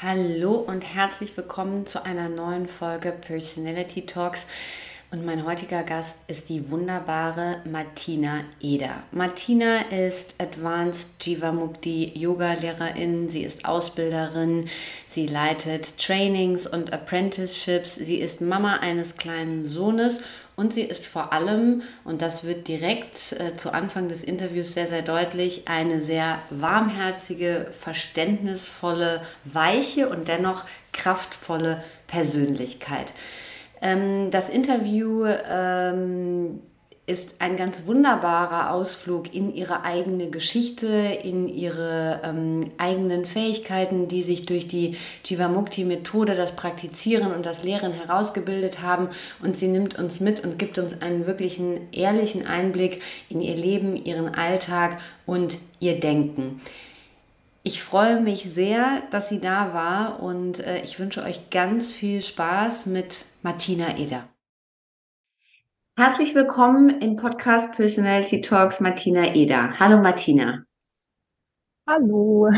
Hallo und herzlich willkommen zu einer neuen Folge Personality Talks. Und mein heutiger Gast ist die wunderbare Martina Eder. Martina ist Advanced Jivamukti Yoga Lehrerin, sie ist Ausbilderin, sie leitet Trainings und Apprenticeships, sie ist Mama eines kleinen Sohnes und sie ist vor allem, und das wird direkt äh, zu Anfang des Interviews sehr, sehr deutlich, eine sehr warmherzige, verständnisvolle, weiche und dennoch kraftvolle Persönlichkeit. Ähm, das Interview ähm, ist ein ganz wunderbarer Ausflug in ihre eigene Geschichte, in ihre ähm, eigenen Fähigkeiten, die sich durch die Jivamukti-Methode, das Praktizieren und das Lehren herausgebildet haben. Und sie nimmt uns mit und gibt uns einen wirklichen ehrlichen Einblick in ihr Leben, ihren Alltag und ihr Denken. Ich freue mich sehr, dass sie da war und äh, ich wünsche euch ganz viel Spaß mit Martina Eder. Herzlich willkommen im Podcast Personality Talks Martina Eder. Hallo Martina. Hallo.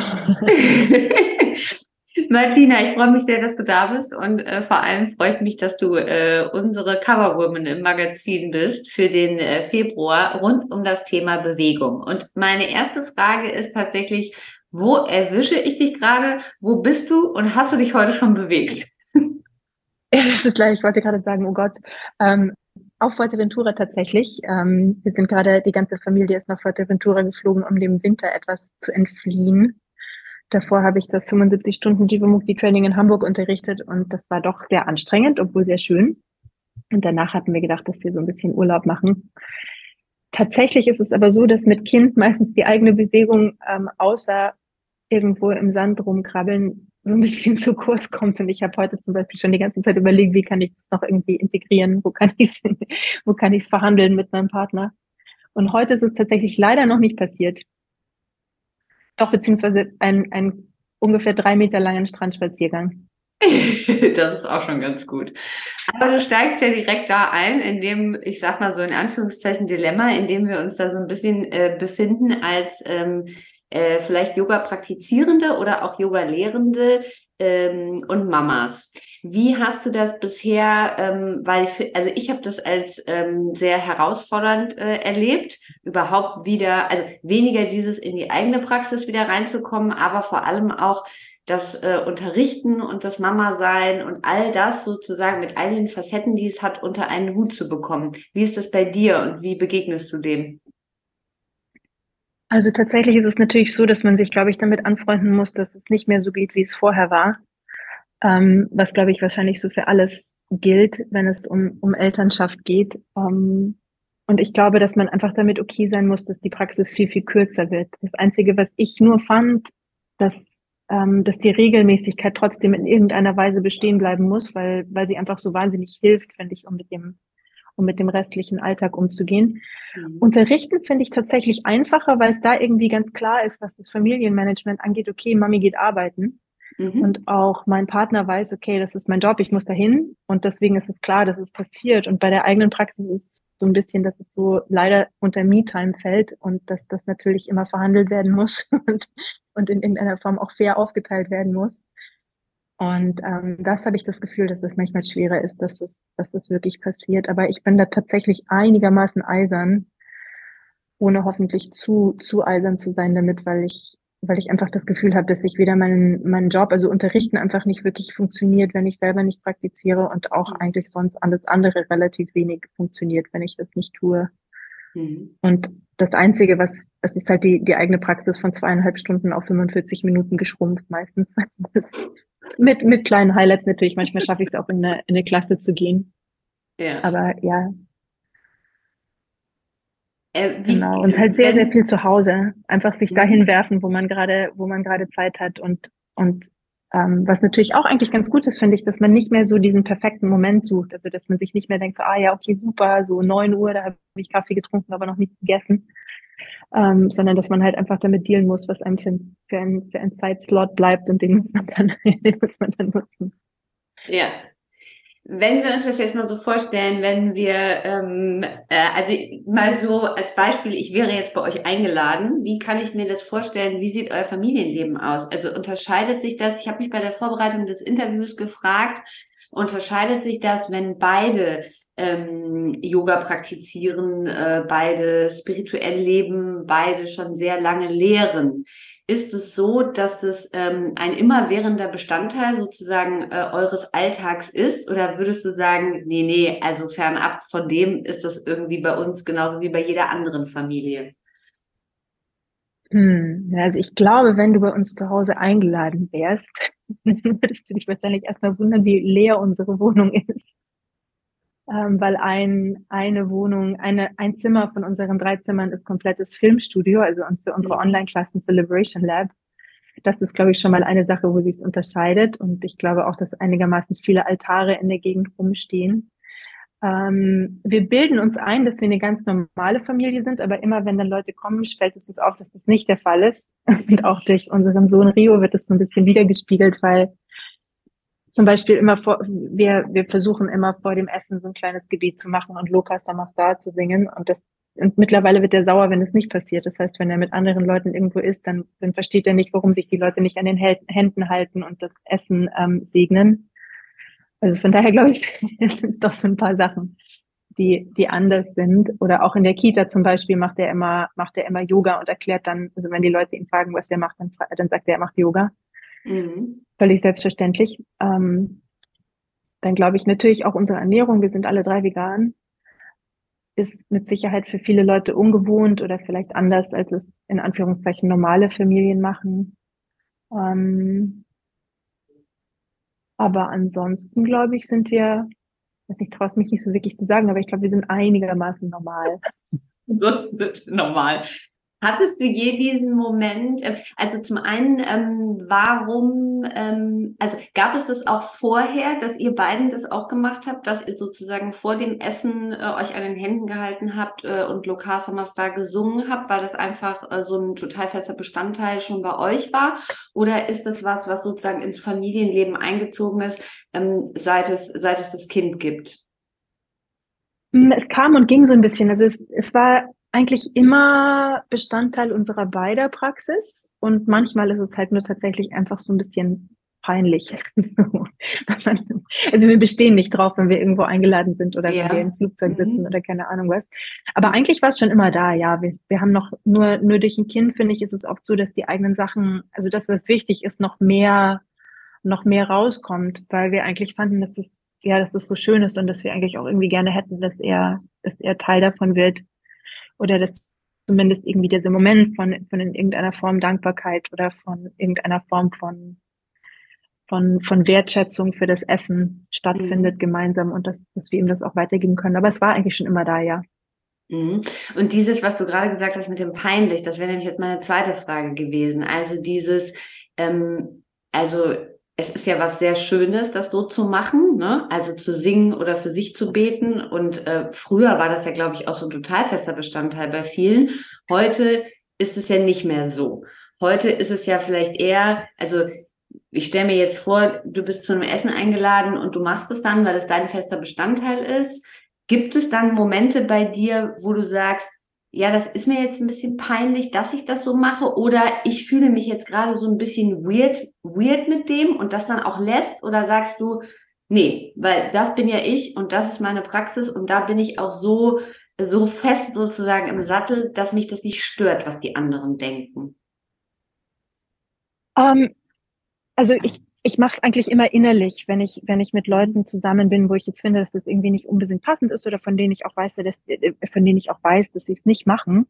Martina, ich freue mich sehr, dass du da bist und äh, vor allem freue ich mich, dass du äh, unsere Coverwoman im Magazin bist für den äh, Februar rund um das Thema Bewegung. Und meine erste Frage ist tatsächlich, wo erwische ich dich gerade? Wo bist du und hast du dich heute schon bewegt? Ja, das ist gleich. Ich wollte gerade sagen, oh Gott. Ähm, auf Fuerteventura tatsächlich. Ähm, wir sind gerade, die ganze Familie ist nach Fuerteventura geflogen, um dem Winter etwas zu entfliehen. Davor habe ich das 75 Stunden Jivamukti Training in Hamburg unterrichtet und das war doch sehr anstrengend, obwohl sehr schön. Und danach hatten wir gedacht, dass wir so ein bisschen Urlaub machen. Tatsächlich ist es aber so, dass mit Kind meistens die eigene Bewegung ähm, außer irgendwo im Sand rumkrabbeln so ein bisschen zu kurz kommt. Und ich habe heute zum Beispiel schon die ganze Zeit überlegt, wie kann ich das noch irgendwie integrieren, wo kann ich es verhandeln mit meinem Partner. Und heute ist es tatsächlich leider noch nicht passiert. Doch, beziehungsweise ein, ein ungefähr drei Meter langen Strandspaziergang. das ist auch schon ganz gut. Aber du steigst ja direkt da ein, in dem, ich sag mal so in Anführungszeichen Dilemma, in dem wir uns da so ein bisschen äh, befinden als ähm, äh, vielleicht Yoga-Praktizierende oder auch Yoga-Lehrende ähm, und Mamas. Wie hast du das bisher, ähm, weil ich, also ich habe das als ähm, sehr herausfordernd äh, erlebt, überhaupt wieder, also weniger dieses in die eigene Praxis wieder reinzukommen, aber vor allem auch das äh, Unterrichten und das Mama-Sein und all das sozusagen mit all den Facetten, die es hat, unter einen Hut zu bekommen. Wie ist das bei dir und wie begegnest du dem? Also tatsächlich ist es natürlich so, dass man sich, glaube ich, damit anfreunden muss, dass es nicht mehr so geht, wie es vorher war. Ähm, was, glaube ich, wahrscheinlich so für alles gilt, wenn es um, um Elternschaft geht. Ähm, und ich glaube, dass man einfach damit okay sein muss, dass die Praxis viel, viel kürzer wird. Das Einzige, was ich nur fand, dass, ähm, dass die Regelmäßigkeit trotzdem in irgendeiner Weise bestehen bleiben muss, weil, weil sie einfach so wahnsinnig hilft, finde ich, um mit dem um mit dem restlichen Alltag umzugehen. Mhm. Unterrichten finde ich tatsächlich einfacher, weil es da irgendwie ganz klar ist, was das Familienmanagement angeht. Okay, Mami geht arbeiten. Mhm. Und auch mein Partner weiß, okay, das ist mein Job, ich muss dahin. Und deswegen ist es klar, dass es passiert. Und bei der eigenen Praxis ist es so ein bisschen, dass es so leider unter Me-Time fällt und dass das natürlich immer verhandelt werden muss und, und in irgendeiner Form auch fair aufgeteilt werden muss. Und ähm, das habe ich das Gefühl, dass es manchmal schwerer ist, dass es, dass es wirklich passiert. Aber ich bin da tatsächlich einigermaßen eisern, ohne hoffentlich zu, zu eisern zu sein damit, weil ich weil ich einfach das Gefühl habe, dass ich wieder meinen, meinen Job, also Unterrichten einfach nicht wirklich funktioniert, wenn ich selber nicht praktiziere und auch eigentlich sonst alles andere relativ wenig funktioniert, wenn ich das nicht tue. Mhm. Und das Einzige, was, das ist halt die, die eigene Praxis von zweieinhalb Stunden auf 45 Minuten geschrumpft meistens. mit, mit kleinen Highlights natürlich. Manchmal schaffe ich es auch in eine, in eine Klasse zu gehen. Ja. Aber ja, äh, wie, genau, und halt sehr, sehr viel zu Hause. Einfach sich dahin werfen, wo man gerade, wo man gerade Zeit hat und, und ähm, was natürlich auch eigentlich ganz gut ist, finde ich, dass man nicht mehr so diesen perfekten Moment sucht. Also dass man sich nicht mehr denkt, so, ah ja, okay, super, so neun Uhr, da habe ich Kaffee getrunken, aber noch nichts gegessen. Ähm, sondern dass man halt einfach damit dealen muss, was einem für, für, ein, für ein Zeitslot bleibt und den muss man dann, den muss man dann nutzen. Ja, wenn wir uns das jetzt mal so vorstellen, wenn wir, ähm, äh, also mal so als Beispiel, ich wäre jetzt bei euch eingeladen, wie kann ich mir das vorstellen? Wie sieht euer Familienleben aus? Also unterscheidet sich das? Ich habe mich bei der Vorbereitung des Interviews gefragt, unterscheidet sich das, wenn beide ähm, Yoga praktizieren, äh, beide spirituell leben, beide schon sehr lange lehren? Ist es so, dass das ähm, ein immerwährender Bestandteil sozusagen äh, eures Alltags ist? Oder würdest du sagen, nee, nee, also fernab von dem ist das irgendwie bei uns genauso wie bei jeder anderen Familie? Hm, also ich glaube, wenn du bei uns zu Hause eingeladen wärst, würdest du dich wahrscheinlich erstmal wundern, wie leer unsere Wohnung ist ähm, weil ein, eine Wohnung, eine, ein Zimmer von unseren drei Zimmern ist komplettes Filmstudio, also für unsere mhm. Online-Klassen für Liberation Lab. Das ist, glaube ich, schon mal eine Sache, wo sich es unterscheidet. Und ich glaube auch, dass einigermaßen viele Altare in der Gegend rumstehen. Ähm, wir bilden uns ein, dass wir eine ganz normale Familie sind, aber immer wenn dann Leute kommen, fällt es uns auf, dass das nicht der Fall ist. Und auch durch unseren Sohn Rio wird es so ein bisschen wiedergespiegelt, weil zum Beispiel immer vor, wir, wir versuchen immer vor dem Essen so ein kleines Gebet zu machen und Lokas Samastar zu singen und das und mittlerweile wird er sauer, wenn es nicht passiert. Das heißt, wenn er mit anderen Leuten irgendwo ist, dann, dann versteht er nicht, warum sich die Leute nicht an den Händen halten und das Essen ähm, segnen. Also von daher glaube ich, es sind doch so ein paar Sachen, die, die anders sind. Oder auch in der Kita zum Beispiel macht er immer, macht er immer Yoga und erklärt dann, also wenn die Leute ihn fragen, was er macht, dann, dann sagt er, er macht Yoga. Mhm. Völlig selbstverständlich. Ähm, dann glaube ich natürlich auch unsere Ernährung, wir sind alle drei vegan, ist mit Sicherheit für viele Leute ungewohnt oder vielleicht anders, als es in Anführungszeichen normale Familien machen. Ähm, aber ansonsten, glaube ich, sind wir, ich traue es mich nicht so wirklich zu sagen, aber ich glaube, wir sind einigermaßen normal. normal. Hattest du je diesen Moment, äh, also zum einen, ähm, warum, ähm, also gab es das auch vorher, dass ihr beiden das auch gemacht habt, dass ihr sozusagen vor dem Essen äh, euch an den Händen gehalten habt äh, und Lokasa da gesungen habt, weil das einfach äh, so ein total fester Bestandteil schon bei euch war? Oder ist das was, was sozusagen ins Familienleben eingezogen ist, ähm, seit, es, seit es das Kind gibt? Hm, es kam und ging so ein bisschen. Also es, es war eigentlich immer Bestandteil unserer beider Praxis und manchmal ist es halt nur tatsächlich einfach so ein bisschen peinlich. also wir bestehen nicht drauf, wenn wir irgendwo eingeladen sind oder ja. wenn wir im Flugzeug sitzen mhm. oder keine Ahnung was. Aber eigentlich war es schon immer da, ja. Wir, wir haben noch nur, nur durch ein Kind, finde ich, ist es oft so, dass die eigenen Sachen, also das, was wichtig ist, noch mehr, noch mehr rauskommt, weil wir eigentlich fanden, dass das, ja, dass das so schön ist und dass wir eigentlich auch irgendwie gerne hätten, dass er, dass er Teil davon wird oder dass zumindest irgendwie dieser Moment von, von in irgendeiner Form Dankbarkeit oder von irgendeiner Form von, von, von Wertschätzung für das Essen stattfindet mhm. gemeinsam und dass, dass wir ihm das auch weitergeben können. Aber es war eigentlich schon immer da, ja. Mhm. Und dieses, was du gerade gesagt hast mit dem peinlich, das wäre nämlich jetzt meine zweite Frage gewesen. Also dieses, ähm, also es ist ja was sehr Schönes, das so zu machen, ne? also zu singen oder für sich zu beten. Und äh, früher war das ja, glaube ich, auch so ein total fester Bestandteil bei vielen. Heute ist es ja nicht mehr so. Heute ist es ja vielleicht eher, also ich stelle mir jetzt vor, du bist zu einem Essen eingeladen und du machst es dann, weil es dein fester Bestandteil ist. Gibt es dann Momente bei dir, wo du sagst, ja, das ist mir jetzt ein bisschen peinlich, dass ich das so mache. Oder ich fühle mich jetzt gerade so ein bisschen weird, weird mit dem und das dann auch lässt. Oder sagst du, nee, weil das bin ja ich und das ist meine Praxis. Und da bin ich auch so, so fest sozusagen im Sattel, dass mich das nicht stört, was die anderen denken. Ähm, also ich, ich mache es eigentlich immer innerlich, wenn ich, wenn ich mit Leuten zusammen bin, wo ich jetzt finde, dass das irgendwie nicht unbedingt passend ist oder von denen ich auch weiß, dass, äh, von denen ich auch weiß, dass sie es nicht machen,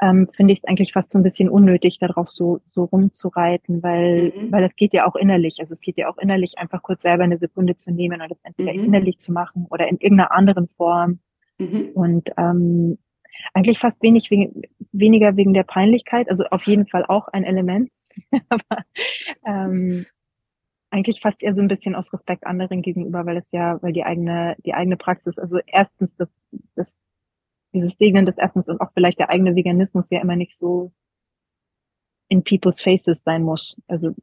ähm, finde ich es eigentlich fast so ein bisschen unnötig, darauf so, so rumzureiten, weil, mhm. weil es geht ja auch innerlich. Also es geht ja auch innerlich, einfach kurz selber eine Sekunde zu nehmen und das entweder mhm. innerlich zu machen oder in irgendeiner anderen Form. Mhm. Und ähm, eigentlich fast wenig wegen, weniger wegen der Peinlichkeit, also auf jeden Fall auch ein Element, aber ähm, eigentlich fast eher so ein bisschen aus Respekt anderen gegenüber, weil es ja, weil die eigene, die eigene Praxis, also erstens das, das, dieses Segnen des Essens und auch vielleicht der eigene Veganismus ja immer nicht so in people's faces sein muss. Also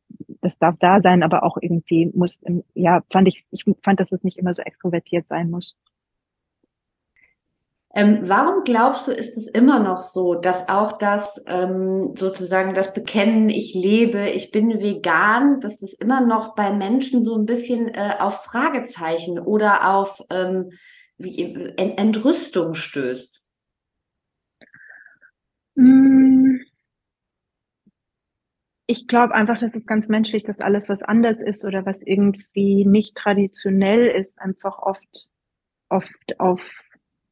das darf da sein, aber auch irgendwie muss, ja, fand ich, ich fand, dass es nicht immer so extrovertiert sein muss. Ähm, warum glaubst du, ist es immer noch so, dass auch das ähm, sozusagen das Bekennen, ich lebe, ich bin vegan, dass das immer noch bei Menschen so ein bisschen äh, auf Fragezeichen oder auf ähm, wie, Entrüstung stößt? Hm. Ich glaube einfach, das ist ganz menschlich, dass alles, was anders ist oder was irgendwie nicht traditionell ist, einfach oft, oft auf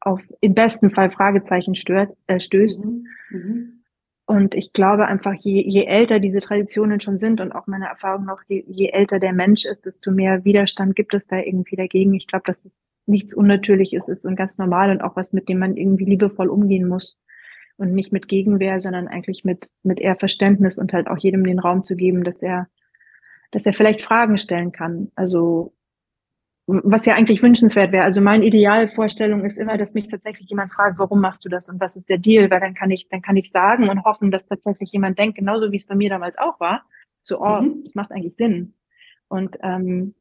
auf im besten Fall Fragezeichen stört, äh, stößt. Mhm. Mhm. Und ich glaube einfach, je, je älter diese Traditionen schon sind und auch meine Erfahrung noch, je, je älter der Mensch ist, desto mehr Widerstand gibt es da irgendwie dagegen. Ich glaube, dass es nichts Unnatürliches ist und ganz normal und auch was, mit dem man irgendwie liebevoll umgehen muss. Und nicht mit Gegenwehr, sondern eigentlich mit, mit eher Verständnis und halt auch jedem den Raum zu geben, dass er, dass er vielleicht Fragen stellen kann. Also was ja eigentlich wünschenswert wäre. Also meine Idealvorstellung ist immer, dass mich tatsächlich jemand fragt, warum machst du das und was ist der Deal, weil dann kann ich, dann kann ich sagen und hoffen, dass tatsächlich jemand denkt, genauso wie es bei mir damals auch war, so, oh, mhm. das macht eigentlich Sinn. Und ähm,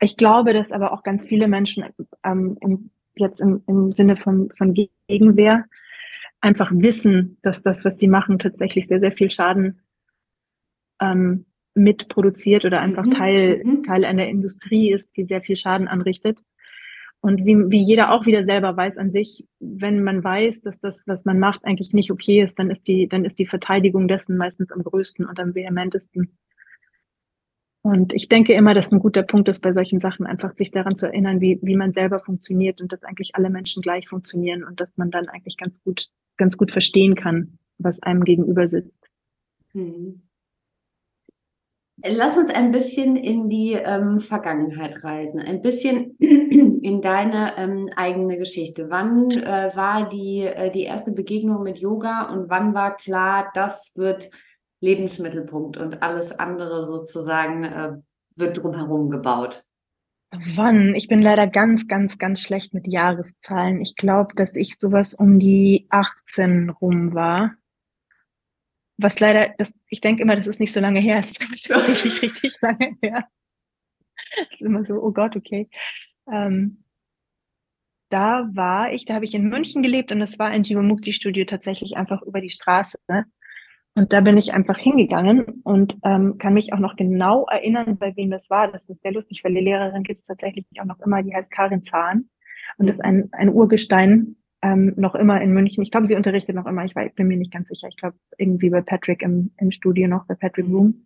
ich glaube, dass aber auch ganz viele Menschen ähm, im, jetzt im, im Sinne von, von Gegenwehr einfach wissen, dass das, was sie machen, tatsächlich sehr, sehr viel Schaden ähm, mitproduziert oder einfach mhm. Teil, mhm. Teil einer Industrie ist, die sehr viel Schaden anrichtet. Und wie, wie jeder auch wieder selber weiß an sich, wenn man weiß, dass das, was man macht, eigentlich nicht okay ist, dann ist die, dann ist die Verteidigung dessen meistens am größten und am vehementesten. Und ich denke immer, dass ein guter Punkt ist bei solchen Sachen, einfach sich daran zu erinnern, wie, wie man selber funktioniert und dass eigentlich alle Menschen gleich funktionieren und dass man dann eigentlich ganz gut, ganz gut verstehen kann, was einem gegenüber sitzt. Mhm. Lass uns ein bisschen in die ähm, Vergangenheit reisen, ein bisschen in deine ähm, eigene Geschichte. Wann äh, war die, äh, die erste Begegnung mit Yoga und wann war klar, das wird Lebensmittelpunkt und alles andere sozusagen äh, wird drumherum gebaut? Wann? Ich bin leider ganz, ganz, ganz schlecht mit Jahreszahlen. Ich glaube, dass ich sowas um die 18 rum war was leider, das, ich denke immer, das ist nicht so lange her, das ist tatsächlich richtig lange her. Das ist immer so, oh Gott, okay. Ähm, da war ich, da habe ich in München gelebt und das war ein Jivamukti-Studio tatsächlich einfach über die Straße. Und da bin ich einfach hingegangen und ähm, kann mich auch noch genau erinnern, bei wem das war. Das ist sehr lustig, weil die Lehrerin gibt es tatsächlich auch noch immer, die heißt Karin Zahn und ist ein, ein Urgestein ähm, noch immer in München. Ich glaube, sie unterrichtet noch immer. Ich, war, ich bin mir nicht ganz sicher. Ich glaube, irgendwie bei Patrick im, im Studio noch, bei Patrick Room.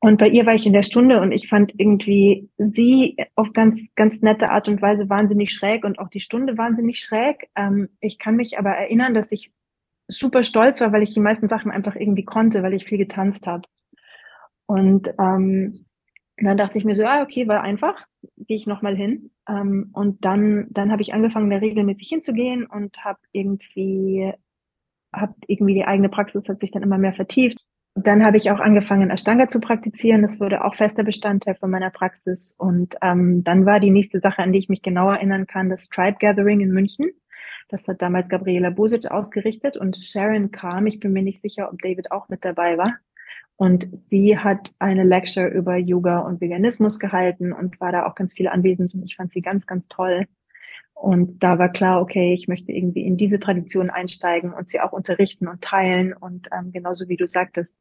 Und bei ihr war ich in der Stunde und ich fand irgendwie sie auf ganz, ganz nette Art und Weise wahnsinnig schräg und auch die Stunde wahnsinnig schräg. Ähm, ich kann mich aber erinnern, dass ich super stolz war, weil ich die meisten Sachen einfach irgendwie konnte, weil ich viel getanzt habe. Und ähm, dann dachte ich mir so, ah, okay, war einfach, gehe ich nochmal hin. Ähm, und dann, dann habe ich angefangen, da regelmäßig hinzugehen und habe irgendwie, habe irgendwie die eigene Praxis hat sich dann immer mehr vertieft. Dann habe ich auch angefangen, Ashtanga zu praktizieren. Das wurde auch fester Bestandteil von meiner Praxis. Und ähm, dann war die nächste Sache, an die ich mich genau erinnern kann, das Tribe Gathering in München. Das hat damals Gabriela Bosic ausgerichtet und Sharon kam. Ich bin mir nicht sicher, ob David auch mit dabei war. Und sie hat eine Lecture über Yoga und Veganismus gehalten und war da auch ganz viel anwesend und ich fand sie ganz, ganz toll. Und da war klar, okay, ich möchte irgendwie in diese Tradition einsteigen und sie auch unterrichten und teilen. Und ähm, genauso wie du sagtest,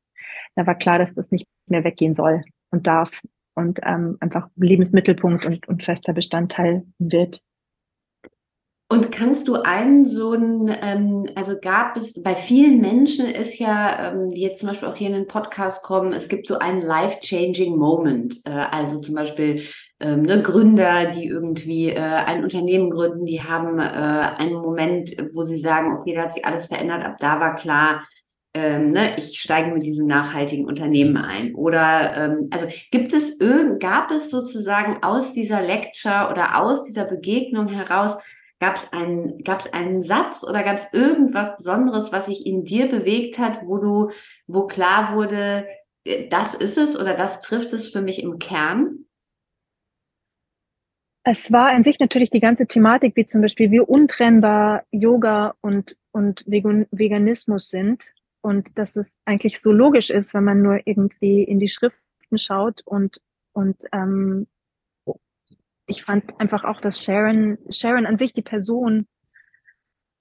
da war klar, dass das nicht mehr weggehen soll und darf und ähm, einfach Lebensmittelpunkt und, und fester Bestandteil wird. Und kannst du einen so ein, ähm, also gab es, bei vielen Menschen ist ja, ähm, die jetzt zum Beispiel auch hier in den Podcast kommen, es gibt so einen life-changing Moment. Äh, also zum Beispiel ähm, ne, Gründer, die irgendwie äh, ein Unternehmen gründen, die haben äh, einen Moment, wo sie sagen, okay, da hat sich alles verändert, ab da war klar, ähm, ne, ich steige mit diesem nachhaltigen Unternehmen ein. Oder ähm, also gibt es irgend, gab es sozusagen aus dieser Lecture oder aus dieser Begegnung heraus Gab es einen, gab's einen Satz oder gab es irgendwas Besonderes, was sich in dir bewegt hat, wo du, wo klar wurde, äh, das ist es oder das trifft es für mich im Kern? Es war an sich natürlich die ganze Thematik, wie zum Beispiel wie untrennbar Yoga und, und Veganismus sind und dass es eigentlich so logisch ist, wenn man nur irgendwie in die Schriften schaut und, und ähm, ich fand einfach auch, dass Sharon, Sharon an sich, die Person,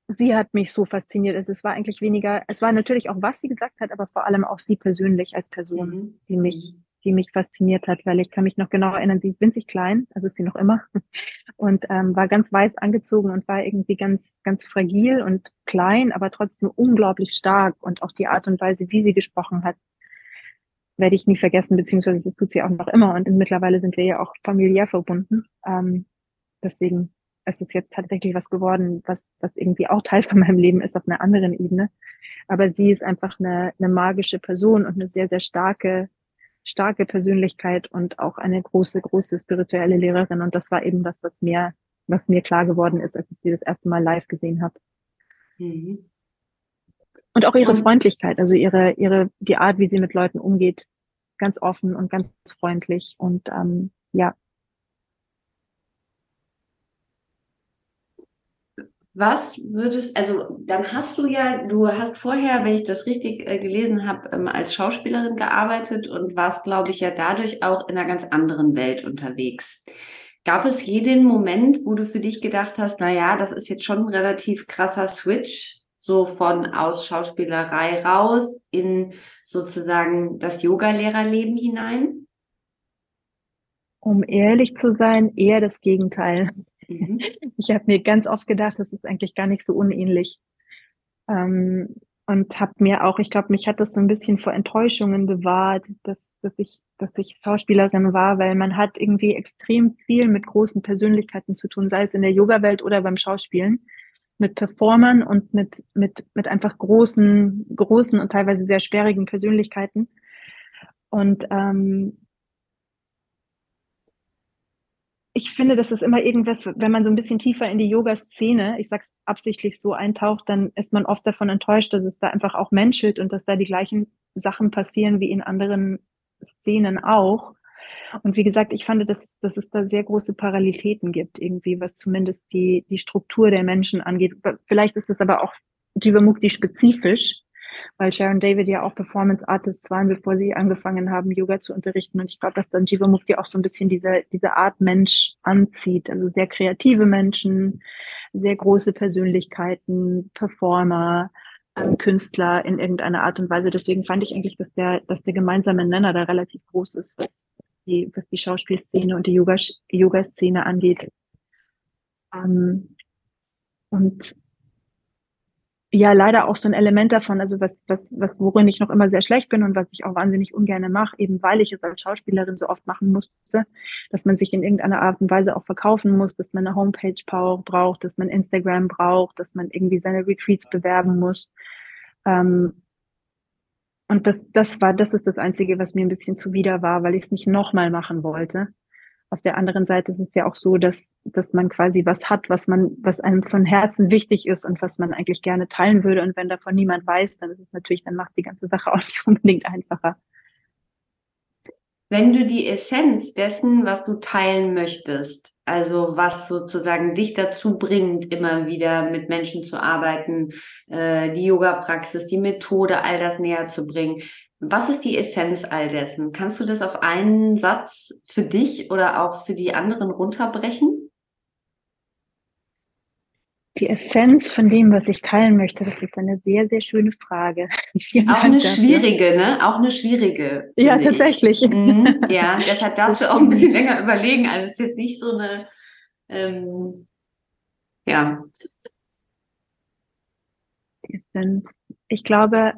sie hat mich so fasziniert. Also es war eigentlich weniger, es war natürlich auch, was sie gesagt hat, aber vor allem auch sie persönlich als Person, mhm. die mich, die mich fasziniert hat, weil ich kann mich noch genau erinnern, sie ist winzig klein, also ist sie noch immer, und ähm, war ganz weiß angezogen und war irgendwie ganz, ganz fragil und klein, aber trotzdem unglaublich stark und auch die Art und Weise, wie sie gesprochen hat, werde ich nie vergessen, beziehungsweise das tut sie auch noch immer. Und mittlerweile sind wir ja auch familiär verbunden. Ähm, deswegen ist es jetzt tatsächlich was geworden, was, was irgendwie auch Teil von meinem Leben ist auf einer anderen Ebene. Aber sie ist einfach eine, eine magische Person und eine sehr, sehr starke, starke Persönlichkeit und auch eine große, große spirituelle Lehrerin. Und das war eben das, was mir, was mir klar geworden ist, als ich sie das erste Mal live gesehen habe. Mhm. Und auch ihre Freundlichkeit, also ihre, ihre, die Art, wie sie mit Leuten umgeht, ganz offen und ganz freundlich und ähm, ja. Was würdest, also dann hast du ja, du hast vorher, wenn ich das richtig äh, gelesen habe, ähm, als Schauspielerin gearbeitet und warst, glaube ich, ja dadurch auch in einer ganz anderen Welt unterwegs. Gab es jeden Moment, wo du für dich gedacht hast, na ja, das ist jetzt schon ein relativ krasser Switch, so von aus Schauspielerei raus in sozusagen das Yoga-Lehrerleben hinein? Um ehrlich zu sein, eher das Gegenteil. Mhm. Ich habe mir ganz oft gedacht, das ist eigentlich gar nicht so unähnlich. Ähm, und habe mir auch, ich glaube, mich hat das so ein bisschen vor Enttäuschungen bewahrt, dass, dass, ich, dass ich Schauspielerin war, weil man hat irgendwie extrem viel mit großen Persönlichkeiten zu tun, sei es in der Yoga-Welt oder beim Schauspielen mit Performern und mit, mit, mit einfach großen, großen und teilweise sehr sperrigen Persönlichkeiten. Und ähm, ich finde, das ist immer irgendwas, wenn man so ein bisschen tiefer in die Yoga-Szene, ich sag's absichtlich so eintaucht, dann ist man oft davon enttäuscht, dass es da einfach auch menschelt und dass da die gleichen Sachen passieren wie in anderen Szenen auch. Und wie gesagt, ich fand, dass, dass es da sehr große Parallelitäten gibt, irgendwie, was zumindest die, die Struktur der Menschen angeht. Vielleicht ist es aber auch Jivamukti spezifisch, weil Sharon David ja auch Performance Artists waren, bevor sie angefangen haben, Yoga zu unterrichten. Und ich glaube, dass dann Jivamukti auch so ein bisschen diese, diese Art Mensch anzieht. Also sehr kreative Menschen, sehr große Persönlichkeiten, Performer, ähm, Künstler in irgendeiner Art und Weise. Deswegen fand ich eigentlich, dass der, dass der gemeinsame Nenner da relativ groß ist, was, die, was die Schauspielszene und die Yoga-Szene angeht. Ähm, und ja, leider auch so ein Element davon, also was, was, was, worin ich noch immer sehr schlecht bin und was ich auch wahnsinnig ungern mache, eben weil ich es als Schauspielerin so oft machen musste, dass man sich in irgendeiner Art und Weise auch verkaufen muss, dass man eine Homepage braucht, dass man Instagram braucht, dass man irgendwie seine Retreats bewerben muss. Ähm, und das, das war, das ist das Einzige, was mir ein bisschen zuwider war, weil ich es nicht nochmal machen wollte. Auf der anderen Seite ist es ja auch so, dass, dass man quasi was hat, was man, was einem von Herzen wichtig ist und was man eigentlich gerne teilen würde. Und wenn davon niemand weiß, dann ist es natürlich, dann macht die ganze Sache auch nicht unbedingt einfacher. Wenn du die Essenz dessen, was du teilen möchtest, also was sozusagen dich dazu bringt, immer wieder mit Menschen zu arbeiten, äh, die Yoga-Praxis, die Methode, all das näher zu bringen. Was ist die Essenz all dessen? Kannst du das auf einen Satz für dich oder auch für die anderen runterbrechen? Die Essenz von dem, was ich teilen möchte, das ist eine sehr, sehr schöne Frage. Vielen auch Dank eine dafür. schwierige, ne? Auch eine schwierige. Ja, tatsächlich. Mhm, ja, deshalb darfst du auch ein bisschen länger überlegen. Also es ist jetzt nicht so eine, ähm, Ja. Ich glaube,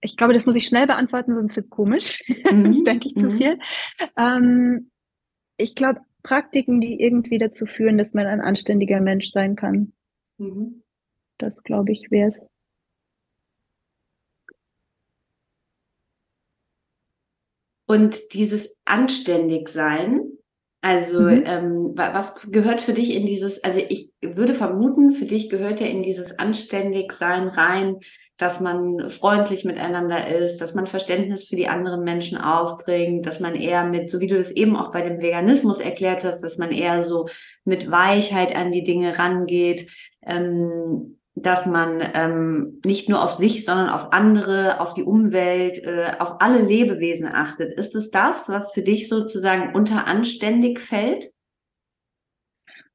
ich glaube, das muss ich schnell beantworten, sonst wird es komisch. Mhm. denke ich zu mhm. viel. Ähm, ich glaube, Praktiken, die irgendwie dazu führen, dass man ein anständiger Mensch sein kann. Mhm. Das, glaube ich, wäre es. Und dieses Anständigsein, also mhm. ähm, was gehört für dich in dieses, also ich würde vermuten, für dich gehört ja in dieses Anständigsein rein, dass man freundlich miteinander ist, dass man Verständnis für die anderen Menschen aufbringt, dass man eher mit, so wie du das eben auch bei dem Veganismus erklärt hast, dass man eher so mit Weichheit an die Dinge rangeht, ähm, dass man ähm, nicht nur auf sich, sondern auf andere, auf die Umwelt, äh, auf alle Lebewesen achtet. Ist es das, was für dich sozusagen unter anständig fällt?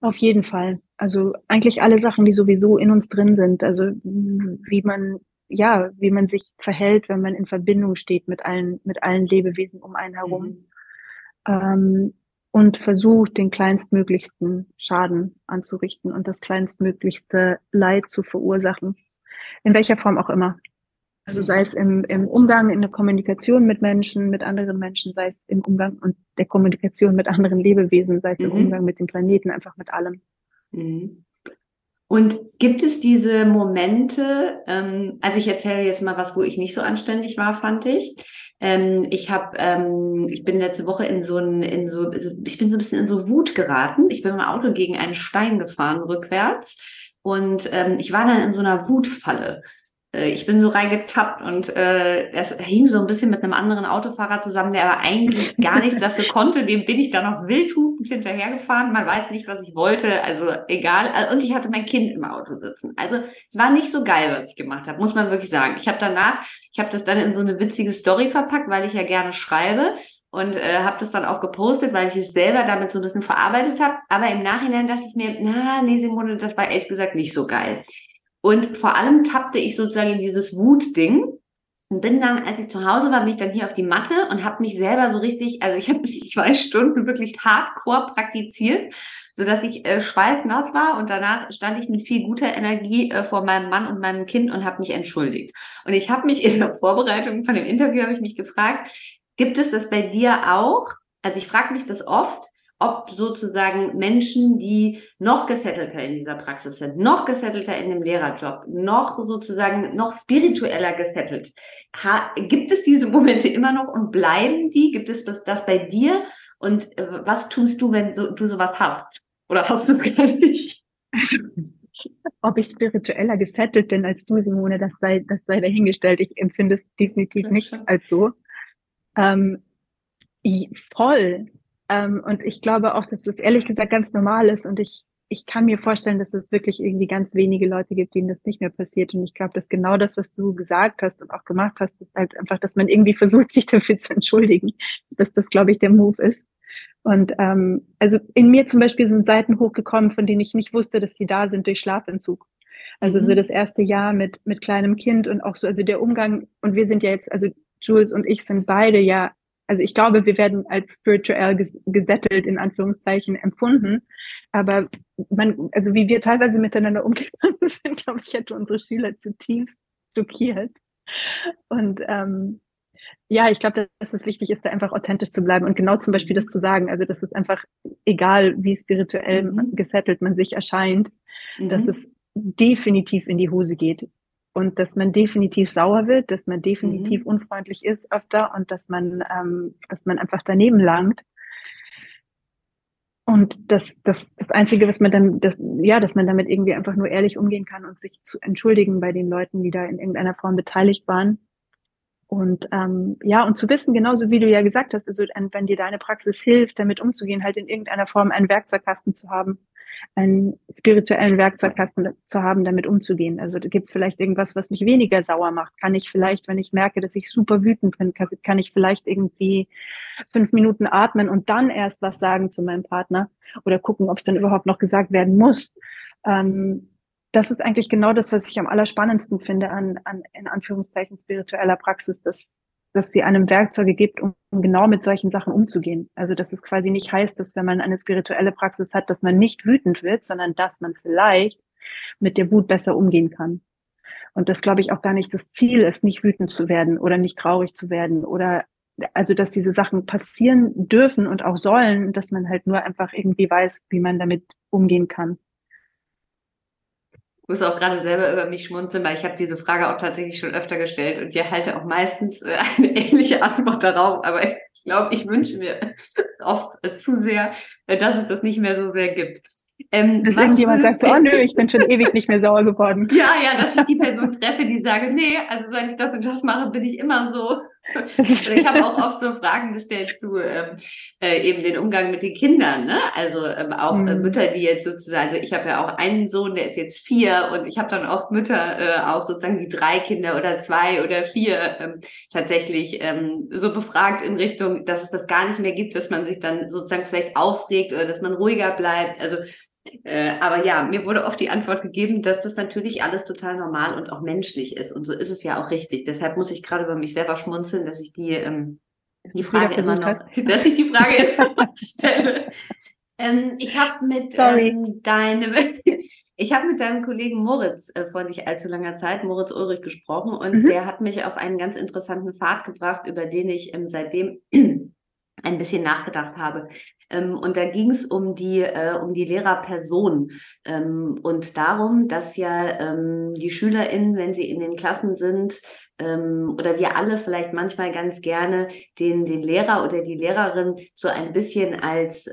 Auf jeden Fall. Also eigentlich alle Sachen, die sowieso in uns drin sind. Also wie man ja, wie man sich verhält, wenn man in Verbindung steht mit allen, mit allen Lebewesen um einen herum. Mhm. Ähm, und versucht, den kleinstmöglichsten Schaden anzurichten und das kleinstmöglichste Leid zu verursachen. In welcher Form auch immer. Also sei es im, im Umgang, in der Kommunikation mit Menschen, mit anderen Menschen, sei es im Umgang und der Kommunikation mit anderen Lebewesen, sei es mhm. im Umgang mit dem Planeten, einfach mit allem. Mhm. Und gibt es diese Momente, ähm, also ich erzähle jetzt mal was, wo ich nicht so anständig war, fand ich. Ähm, ich habe, ähm, ich bin letzte Woche in so ein, in so, ich bin so ein bisschen in so Wut geraten. Ich bin mit dem Auto gegen einen Stein gefahren rückwärts und ähm, ich war dann in so einer Wutfalle. Äh, ich bin so reingetappt und äh, es hing so ein bisschen mit einem anderen Autofahrer zusammen, der aber eigentlich gar nichts dafür konnte. Dem bin ich dann noch wildhupend hinterhergefahren. Man weiß nicht, was ich wollte, also egal. Also, und ich hatte mein Kind im Auto sitzen. Also es war nicht so geil, was ich gemacht habe, muss man wirklich sagen. Ich habe danach, ich habe das dann in so eine witzige Story verpackt, weil ich ja gerne schreibe und äh, habe das dann auch gepostet, weil ich es selber damit so ein bisschen verarbeitet habe. Aber im Nachhinein dachte ich mir, na, nee, Simone, das war ehrlich gesagt nicht so geil. Und vor allem tappte ich sozusagen in dieses Wutding und bin dann, als ich zu Hause war, bin ich dann hier auf die Matte und habe mich selber so richtig, also ich habe zwei Stunden wirklich hardcore praktiziert, so dass ich äh, schweißnass war und danach stand ich mit viel guter Energie äh, vor meinem Mann und meinem Kind und habe mich entschuldigt. Und ich habe mich in der Vorbereitung von dem Interview habe ich mich gefragt, gibt es das bei dir auch? Also ich frage mich das oft, ob sozusagen Menschen, die noch gesettelter in dieser Praxis sind, noch gesettelter in dem Lehrerjob, noch sozusagen noch spiritueller gesettelt, gibt es diese Momente immer noch und bleiben die? Gibt es das, das bei dir? Und äh, was tust du, wenn du, du sowas hast? Oder hast du gar nicht? Ob ich spiritueller gesettelt bin als du, Simone, das sei, das sei dahingestellt. Ich empfinde es definitiv nicht als so. Ähm, voll. Ähm, und ich glaube auch, dass das ehrlich gesagt ganz normal ist. Und ich, ich kann mir vorstellen, dass es wirklich irgendwie ganz wenige Leute gibt, denen das nicht mehr passiert. Und ich glaube, dass genau das, was du gesagt hast und auch gemacht hast, ist halt einfach, dass man irgendwie versucht, sich dafür zu entschuldigen. Dass das, glaube ich, der Move ist. Und ähm, also in mir zum Beispiel sind Seiten hochgekommen, von denen ich nicht wusste, dass sie da sind durch Schlafentzug. Also mhm. so das erste Jahr mit, mit kleinem Kind und auch so, also der Umgang, und wir sind ja jetzt, also Jules und ich sind beide ja also ich glaube, wir werden als spirituell gesettelt in Anführungszeichen empfunden. Aber man, also wie wir teilweise miteinander umgegangen sind, glaube ich, hätte unsere Schüler zutiefst schockiert. Und ähm, ja, ich glaube, dass es wichtig ist, da einfach authentisch zu bleiben und genau zum Beispiel das zu sagen. Also, das ist einfach egal, wie spirituell mhm. gesettelt man sich erscheint, mhm. dass es definitiv in die Hose geht und dass man definitiv sauer wird, dass man definitiv mhm. unfreundlich ist öfter und dass man, ähm, dass man einfach daneben langt. Und das, das, das Einzige, was man dann, das, ja, dass man damit irgendwie einfach nur ehrlich umgehen kann und sich zu entschuldigen bei den Leuten, die da in irgendeiner Form beteiligt waren. Und ähm, ja, und zu wissen, genauso wie du ja gesagt hast, also wenn dir deine Praxis hilft, damit umzugehen, halt in irgendeiner Form einen Werkzeugkasten zu haben, einen spirituellen Werkzeugkasten zu haben, damit umzugehen. Also da gibt es vielleicht irgendwas, was mich weniger sauer macht. Kann ich vielleicht, wenn ich merke, dass ich super wütend bin, kann, kann ich vielleicht irgendwie fünf Minuten atmen und dann erst was sagen zu meinem Partner oder gucken, ob es dann überhaupt noch gesagt werden muss. Ähm, das ist eigentlich genau das, was ich am allerspannendsten finde an, an in Anführungszeichen spiritueller Praxis, dass dass sie einem Werkzeuge gibt, um, um genau mit solchen Sachen umzugehen. Also dass es quasi nicht heißt, dass wenn man eine spirituelle Praxis hat, dass man nicht wütend wird, sondern dass man vielleicht mit der Wut besser umgehen kann. Und das glaube ich auch gar nicht das Ziel ist, nicht wütend zu werden oder nicht traurig zu werden oder also dass diese Sachen passieren dürfen und auch sollen, dass man halt nur einfach irgendwie weiß, wie man damit umgehen kann. Ich muss auch gerade selber über mich schmunzeln, weil ich habe diese Frage auch tatsächlich schon öfter gestellt und ihr halte auch meistens äh, eine ähnliche Antwort darauf, aber ich glaube, ich wünsche mir oft zu sehr, äh, dass es das nicht mehr so sehr gibt. Ähm, dass irgendjemand sagt so, oh nö, ich bin schon ewig nicht mehr sauer geworden. Ja, ja, dass ich die Person treffe, die sage, nee, also seit ich das und das mache, bin ich immer so. Ich habe auch oft so Fragen gestellt zu ähm, äh, eben den Umgang mit den Kindern, ne? Also ähm, auch äh, mhm. Mütter, die jetzt sozusagen, also ich habe ja auch einen Sohn, der ist jetzt vier und ich habe dann oft Mütter, äh, auch sozusagen die drei Kinder oder zwei oder vier ähm, tatsächlich ähm, so befragt in Richtung, dass es das gar nicht mehr gibt, dass man sich dann sozusagen vielleicht aufregt oder dass man ruhiger bleibt. Also äh, aber ja, mir wurde oft die Antwort gegeben, dass das natürlich alles total normal und auch menschlich ist. Und so ist es ja auch richtig. Deshalb muss ich gerade über mich selber schmunzeln, dass ich die, ähm, die Frage immer noch, dass ich die Frage immer noch stelle. Ähm, ich habe mit ähm, deinem, ich habe mit deinem Kollegen Moritz äh, vor nicht allzu langer Zeit, Moritz Ulrich, gesprochen und mhm. der hat mich auf einen ganz interessanten Pfad gebracht, über den ich ähm, seitdem ein bisschen nachgedacht habe. Ähm, und da ging es um die, äh, um die Lehrerperson ähm, und darum, dass ja ähm, die SchülerInnen, wenn sie in den Klassen sind, oder wir alle vielleicht manchmal ganz gerne den, den Lehrer oder die Lehrerin so ein bisschen als,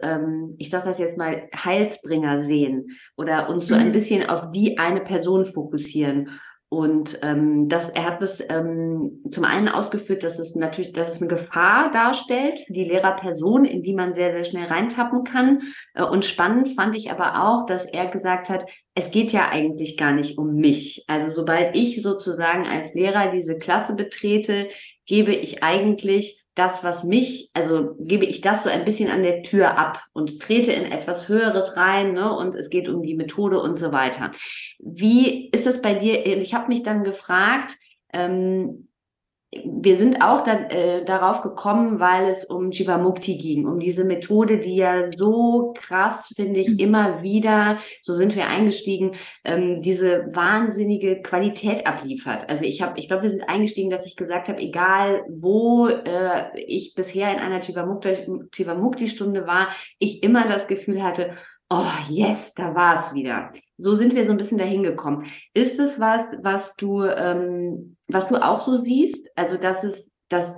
ich sage das jetzt mal, Heilsbringer sehen oder uns so ein mhm. bisschen auf die eine Person fokussieren. Und ähm, das, er hat es ähm, zum einen ausgeführt, dass es natürlich, dass es eine Gefahr darstellt für die Lehrerperson, in die man sehr, sehr schnell reintappen kann. Äh, und spannend fand ich aber auch, dass er gesagt hat, es geht ja eigentlich gar nicht um mich. Also sobald ich sozusagen als Lehrer diese Klasse betrete, gebe ich eigentlich das, was mich, also gebe ich das so ein bisschen an der Tür ab und trete in etwas Höheres rein, ne? Und es geht um die Methode und so weiter. Wie ist es bei dir? Ich habe mich dann gefragt, ähm, wir sind auch da, äh, darauf gekommen, weil es um Jivamukti ging, um diese Methode, die ja so krass, finde ich, mhm. immer wieder, so sind wir eingestiegen, ähm, diese wahnsinnige Qualität abliefert. Also ich habe, ich glaube, wir sind eingestiegen, dass ich gesagt habe, egal wo äh, ich bisher in einer Jivamukti-Stunde war, ich immer das Gefühl hatte, oh yes, da war es wieder. So sind wir so ein bisschen dahin gekommen. Ist es was, was du, ähm, was du auch so siehst? Also, dass es, dass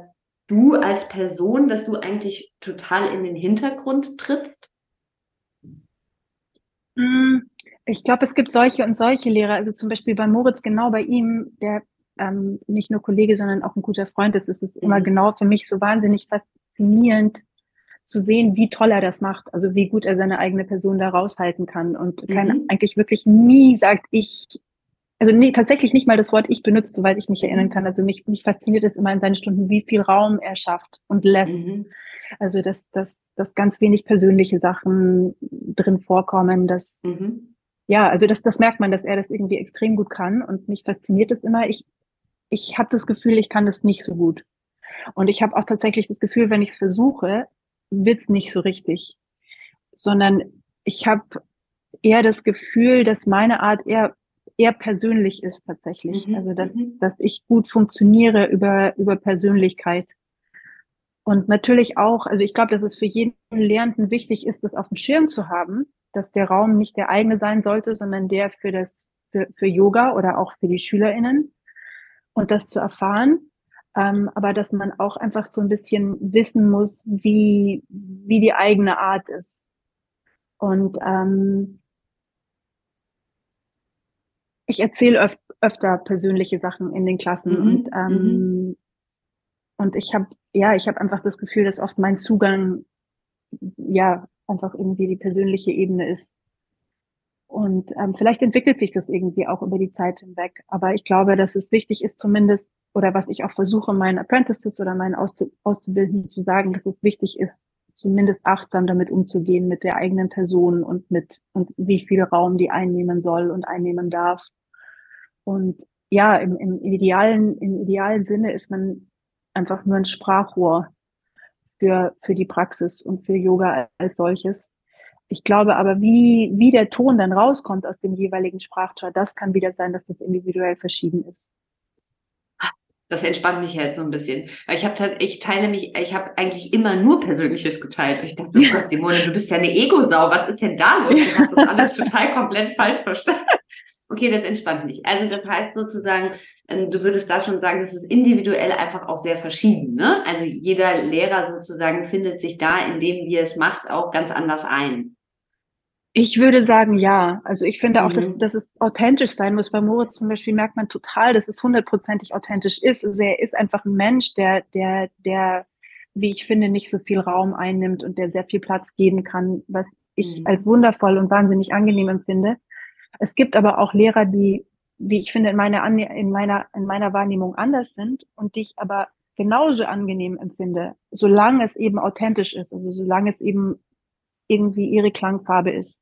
du als Person, dass du eigentlich total in den Hintergrund trittst? Hm, ich glaube, es gibt solche und solche Lehrer. Also zum Beispiel bei Moritz, genau bei ihm, der ähm, nicht nur Kollege, sondern auch ein guter Freund ist, ist es immer mhm. genau für mich so wahnsinnig faszinierend, zu sehen, wie toll er das macht, also wie gut er seine eigene Person da raushalten kann und mhm. kann eigentlich wirklich nie sagt ich, also nee, tatsächlich nicht mal das Wort ich benutzt, soweit ich mich erinnern kann. Also mich, mich fasziniert es immer in seinen Stunden, wie viel Raum er schafft und lässt. Mhm. Also dass, dass, dass ganz wenig persönliche Sachen drin vorkommen, dass mhm. ja, also das, das merkt man, dass er das irgendwie extrem gut kann und mich fasziniert es immer. Ich, ich habe das Gefühl, ich kann das nicht so gut. Und ich habe auch tatsächlich das Gefühl, wenn ich es versuche, wird's nicht so richtig, sondern ich habe eher das Gefühl, dass meine Art eher eher persönlich ist tatsächlich. Mhm. Also dass, mhm. dass ich gut funktioniere über, über Persönlichkeit. Und natürlich auch, also ich glaube, dass es für jeden Lehrenden wichtig ist, das auf dem Schirm zu haben, dass der Raum nicht der eigene sein sollte, sondern der für das, für, für Yoga oder auch für die SchülerInnen. Und das zu erfahren ähm, aber dass man auch einfach so ein bisschen wissen muss, wie, wie die eigene Art ist. Und ähm, ich erzähle öf öfter persönliche Sachen in den Klassen mhm. und ähm, mhm. und ich habe ja ich habe einfach das Gefühl, dass oft mein Zugang ja einfach irgendwie die persönliche Ebene ist. Und ähm, vielleicht entwickelt sich das irgendwie auch über die Zeit hinweg. Aber ich glaube, dass es wichtig ist, zumindest oder was ich auch versuche, meinen Apprentices oder meinen Auszubildenden zu sagen, dass es wichtig ist, zumindest achtsam damit umzugehen mit der eigenen Person und mit und wie viel Raum die einnehmen soll und einnehmen darf. Und ja, im, im idealen, im idealen Sinne ist man einfach nur ein Sprachrohr für, für die Praxis und für Yoga als solches. Ich glaube aber, wie, wie der Ton dann rauskommt aus dem jeweiligen Sprachtor, das kann wieder sein, dass das individuell verschieden ist. Das entspannt mich jetzt so ein bisschen. Ich habe ich teile mich, ich habe eigentlich immer nur Persönliches geteilt. Ich dachte, oh Gott, Simone, du bist ja eine Ego-Sau. Was ist denn da los? Du hast das alles total komplett falsch verstanden. Okay, das entspannt mich. Also das heißt sozusagen, ähm, du würdest da schon sagen, das ist individuell einfach auch sehr verschieden. Ne? Also jeder Lehrer sozusagen findet sich da, in dem wie er es macht, auch ganz anders ein. Ich würde sagen, ja. Also ich finde auch, mhm. dass, dass es authentisch sein muss. Bei Moritz zum Beispiel merkt man total, dass es hundertprozentig authentisch ist. Also er ist einfach ein Mensch, der, der, der, wie ich finde, nicht so viel Raum einnimmt und der sehr viel Platz geben kann, was ich mhm. als wundervoll und wahnsinnig angenehm empfinde. Es gibt aber auch Lehrer, die, wie ich finde, in meiner, in meiner, in meiner Wahrnehmung anders sind und die ich aber genauso angenehm empfinde, solange es eben authentisch ist, also solange es eben irgendwie ihre Klangfarbe ist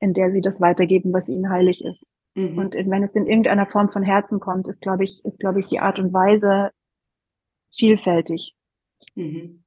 in der sie das weitergeben, was ihnen heilig ist. Mhm. Und wenn es in irgendeiner Form von Herzen kommt, ist, glaube ich, ist, glaube ich, die Art und Weise vielfältig. Mhm.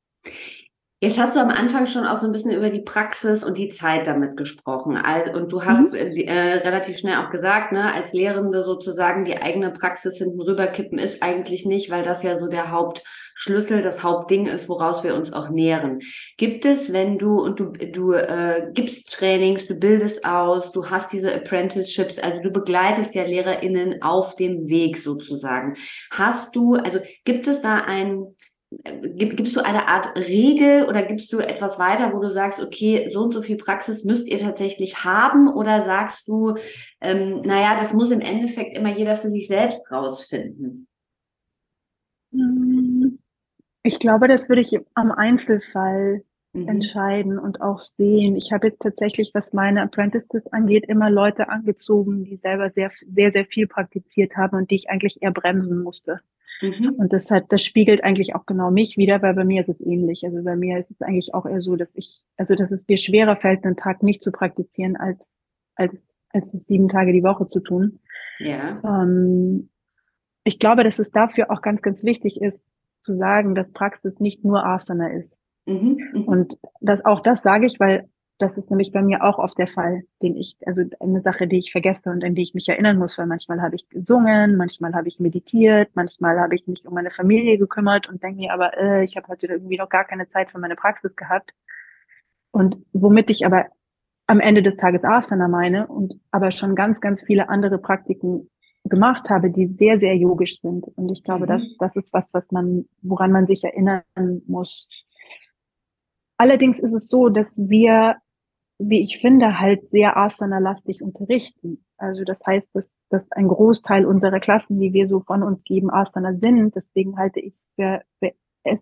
Jetzt hast du am Anfang schon auch so ein bisschen über die Praxis und die Zeit damit gesprochen. Und du hast mhm. Äh, äh, relativ schnell auch gesagt, ne, als Lehrende sozusagen die eigene Praxis hinten rüberkippen ist eigentlich nicht, weil das ja so der Hauptschlüssel, das Hauptding ist, woraus wir uns auch nähren. Gibt es, wenn du und du, du äh, gibst Trainings, du bildest aus, du hast diese Apprenticeships, also du begleitest ja LehrerInnen auf dem Weg sozusagen. Hast du, also gibt es da ein gibst du eine Art Regel oder gibst du etwas weiter, wo du sagst, okay, so und so viel Praxis müsst ihr tatsächlich haben oder sagst du, ähm, naja, das muss im Endeffekt immer jeder für sich selbst rausfinden? Ich glaube, das würde ich am Einzelfall mhm. entscheiden und auch sehen. Ich habe jetzt tatsächlich, was meine Apprentices angeht, immer Leute angezogen, die selber sehr, sehr, sehr viel praktiziert haben und die ich eigentlich eher bremsen musste. Mhm. Und das hat, das spiegelt eigentlich auch genau mich wieder, weil bei mir ist es ähnlich. Also bei mir ist es eigentlich auch eher so, dass ich, also dass es mir schwerer fällt, einen Tag nicht zu praktizieren, als, als, als sieben Tage die Woche zu tun. Ja. Ähm, ich glaube, dass es dafür auch ganz, ganz wichtig ist, zu sagen, dass Praxis nicht nur Asana ist. Mhm, mhm. Und das, auch das sage ich, weil das ist nämlich bei mir auch oft der Fall, den ich, also eine Sache, die ich vergesse und an die ich mich erinnern muss, weil manchmal habe ich gesungen, manchmal habe ich meditiert, manchmal habe ich mich um meine Familie gekümmert und denke mir aber, äh, ich habe heute irgendwie noch gar keine Zeit für meine Praxis gehabt. Und womit ich aber am Ende des Tages Asana meine und aber schon ganz, ganz viele andere Praktiken gemacht habe, die sehr, sehr yogisch sind. Und ich glaube, mhm. das, das ist was, was man, woran man sich erinnern muss. Allerdings ist es so, dass wir wie ich finde, halt sehr Asana-lastig unterrichten. Also das heißt, dass, dass ein Großteil unserer Klassen, die wir so von uns geben, Asana sind. Deswegen halte ich es für, für, es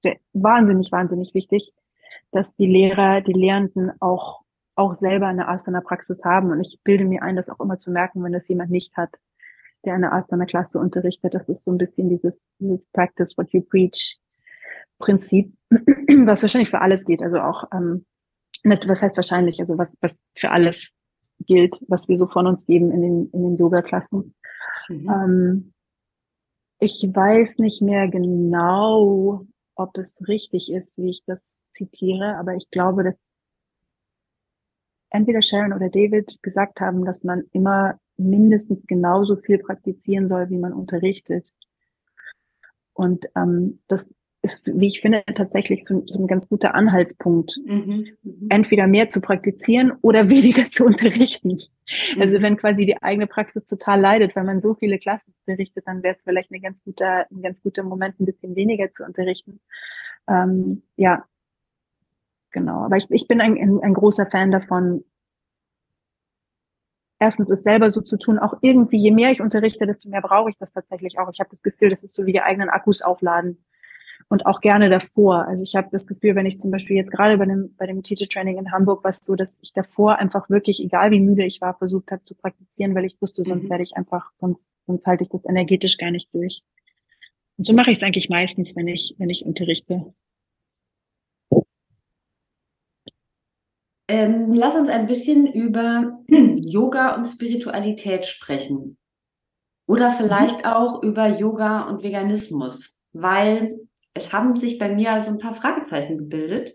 für wahnsinnig, wahnsinnig wichtig, dass die Lehrer, die Lehrenden auch, auch selber eine Asana-Praxis haben. Und ich bilde mir ein, das auch immer zu merken, wenn das jemand nicht hat, der eine Asana-Klasse unterrichtet. Das ist so ein bisschen dieses, dieses Practice what you preach Prinzip, was wahrscheinlich für alles geht. Also auch ähm, was heißt wahrscheinlich, also was, was für alles gilt, was wir so von uns geben in den, in den Yoga-Klassen. Mhm. Ähm, ich weiß nicht mehr genau, ob es richtig ist, wie ich das zitiere, aber ich glaube, dass entweder Sharon oder David gesagt haben, dass man immer mindestens genauso viel praktizieren soll, wie man unterrichtet. Und ähm, das ist, wie ich finde, tatsächlich so, so ein ganz guter Anhaltspunkt, mhm, mhm. entweder mehr zu praktizieren oder weniger zu unterrichten. Also mhm. Also wenn quasi die eigene Praxis total leidet, weil man so viele Klassen unterrichtet, dann wäre es vielleicht ein ganz guter, ein ganz guter Moment, ein bisschen weniger zu unterrichten. Ähm, ja, genau. Aber ich, ich bin ein, ein, ein großer Fan davon, erstens es selber so zu tun, auch irgendwie, je mehr ich unterrichte, desto mehr brauche ich das tatsächlich auch. Ich habe das Gefühl, das ist so wie die eigenen Akkus aufladen und auch gerne davor. Also ich habe das Gefühl, wenn ich zum Beispiel jetzt gerade bei dem, bei dem Teacher Training in Hamburg war es so, dass ich davor einfach wirklich, egal wie müde ich war, versucht habe zu praktizieren, weil ich wusste, sonst mhm. werde ich einfach, sonst, sonst halte ich das energetisch gar nicht durch. Und so mache ich es eigentlich meistens, wenn ich, wenn ich unterrichte. Ähm, lass uns ein bisschen über Yoga und Spiritualität sprechen. Oder vielleicht mhm. auch über Yoga und Veganismus. weil es haben sich bei mir also ein paar Fragezeichen gebildet,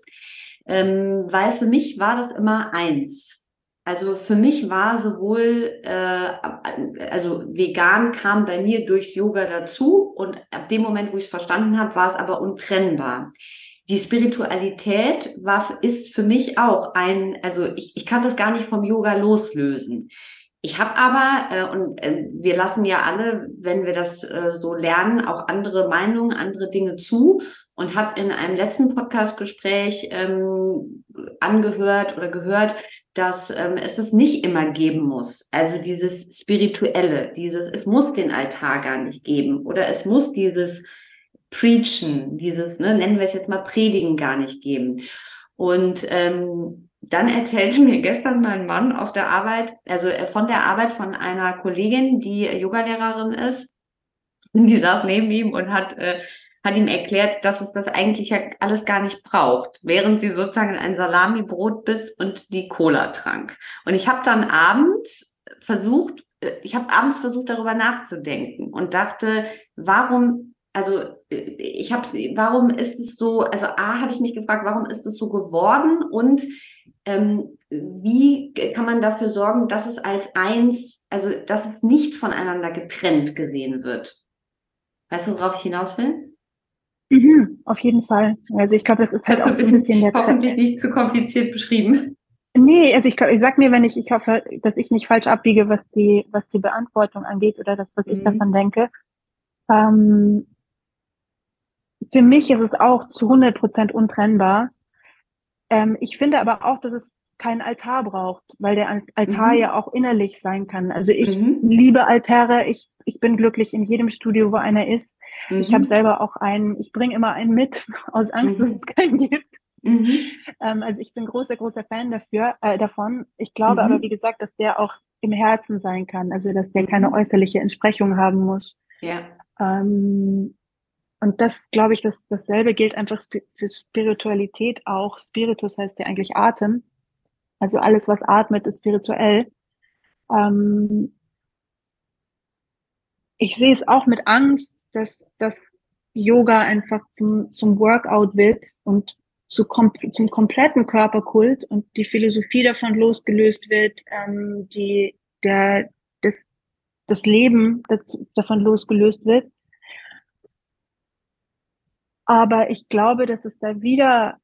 ähm, weil für mich war das immer eins. Also für mich war sowohl, äh, also vegan kam bei mir durchs Yoga dazu und ab dem Moment, wo ich es verstanden habe, war es aber untrennbar. Die Spiritualität war, ist für mich auch ein, also ich, ich kann das gar nicht vom Yoga loslösen. Ich habe aber, äh, und äh, wir lassen ja alle, wenn wir das äh, so lernen, auch andere Meinungen, andere Dinge zu und habe in einem letzten Podcast-Gespräch ähm, angehört oder gehört, dass ähm, es das nicht immer geben muss. Also dieses Spirituelle, dieses, es muss den Altar gar nicht geben oder es muss dieses Preachen, dieses, ne, nennen wir es jetzt mal Predigen gar nicht geben. Und ähm, dann erzählte mir gestern mein Mann auf der Arbeit, also äh, von der Arbeit von einer Kollegin, die Yogalehrerin ist, die saß neben ihm und hat äh, hat ihm erklärt, dass es das eigentlich ja alles gar nicht braucht, während sie sozusagen ein Salami-Brot biss und die Cola trank. Und ich habe dann abends versucht, äh, ich habe abends versucht, darüber nachzudenken und dachte, warum, also äh, ich habe, warum ist es so, also A, habe ich mich gefragt, warum ist es so geworden und ähm, wie kann man dafür sorgen, dass es als eins, also dass es nicht voneinander getrennt gesehen wird? Weißt du, worauf ich hinaus will? Mhm, auf jeden Fall. Also ich glaube, das ist halt auch so ein bisschen der Hoffentlich nicht zu kompliziert beschrieben. Nee, also ich glaube, ich sag mir, wenn ich, ich hoffe, dass ich nicht falsch abbiege, was die, was die Beantwortung angeht oder das, was mhm. ich davon denke. Ähm, für mich ist es auch zu 100 Prozent untrennbar. Ähm, ich finde aber auch, dass es keinen Altar braucht, weil der Altar mhm. ja auch innerlich sein kann. Also ich mhm. liebe Altäre, ich, ich bin glücklich in jedem Studio, wo einer ist. Mhm. Ich habe selber auch einen, ich bringe immer einen mit, aus Angst, dass mhm. es keinen gibt. Mhm. Ähm, also ich bin großer, großer Fan dafür, äh, davon. Ich glaube aber, mhm. wie gesagt, dass der auch im Herzen sein kann, also dass der keine äußerliche Entsprechung haben muss. Ja. Ähm, und das, glaube ich, dass dasselbe gilt einfach für Spiritualität auch. Spiritus heißt ja eigentlich Atem. Also alles, was atmet, ist spirituell. Ähm, ich sehe es auch mit Angst, dass, dass Yoga einfach zum, zum Workout wird und zu kom zum kompletten Körperkult und die Philosophie davon losgelöst wird, ähm, die, der, das, das Leben dazu, davon losgelöst wird. Aber ich glaube, dass es da wieder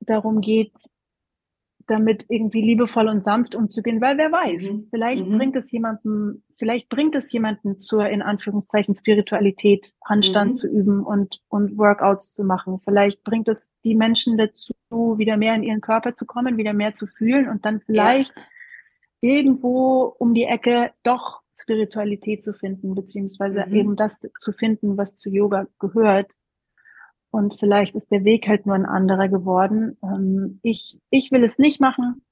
darum geht, damit irgendwie liebevoll und sanft umzugehen, weil wer weiß, mhm. vielleicht mhm. bringt es jemanden, vielleicht bringt es jemanden zur, in Anführungszeichen, Spiritualität, Handstand mhm. zu üben und, und Workouts zu machen. Vielleicht bringt es die Menschen dazu, wieder mehr in ihren Körper zu kommen, wieder mehr zu fühlen und dann vielleicht ja. irgendwo um die Ecke doch Spiritualität zu finden, beziehungsweise mhm. eben das zu finden, was zu Yoga gehört. Und vielleicht ist der Weg halt nur ein anderer geworden. Ähm, ich, ich will es nicht machen.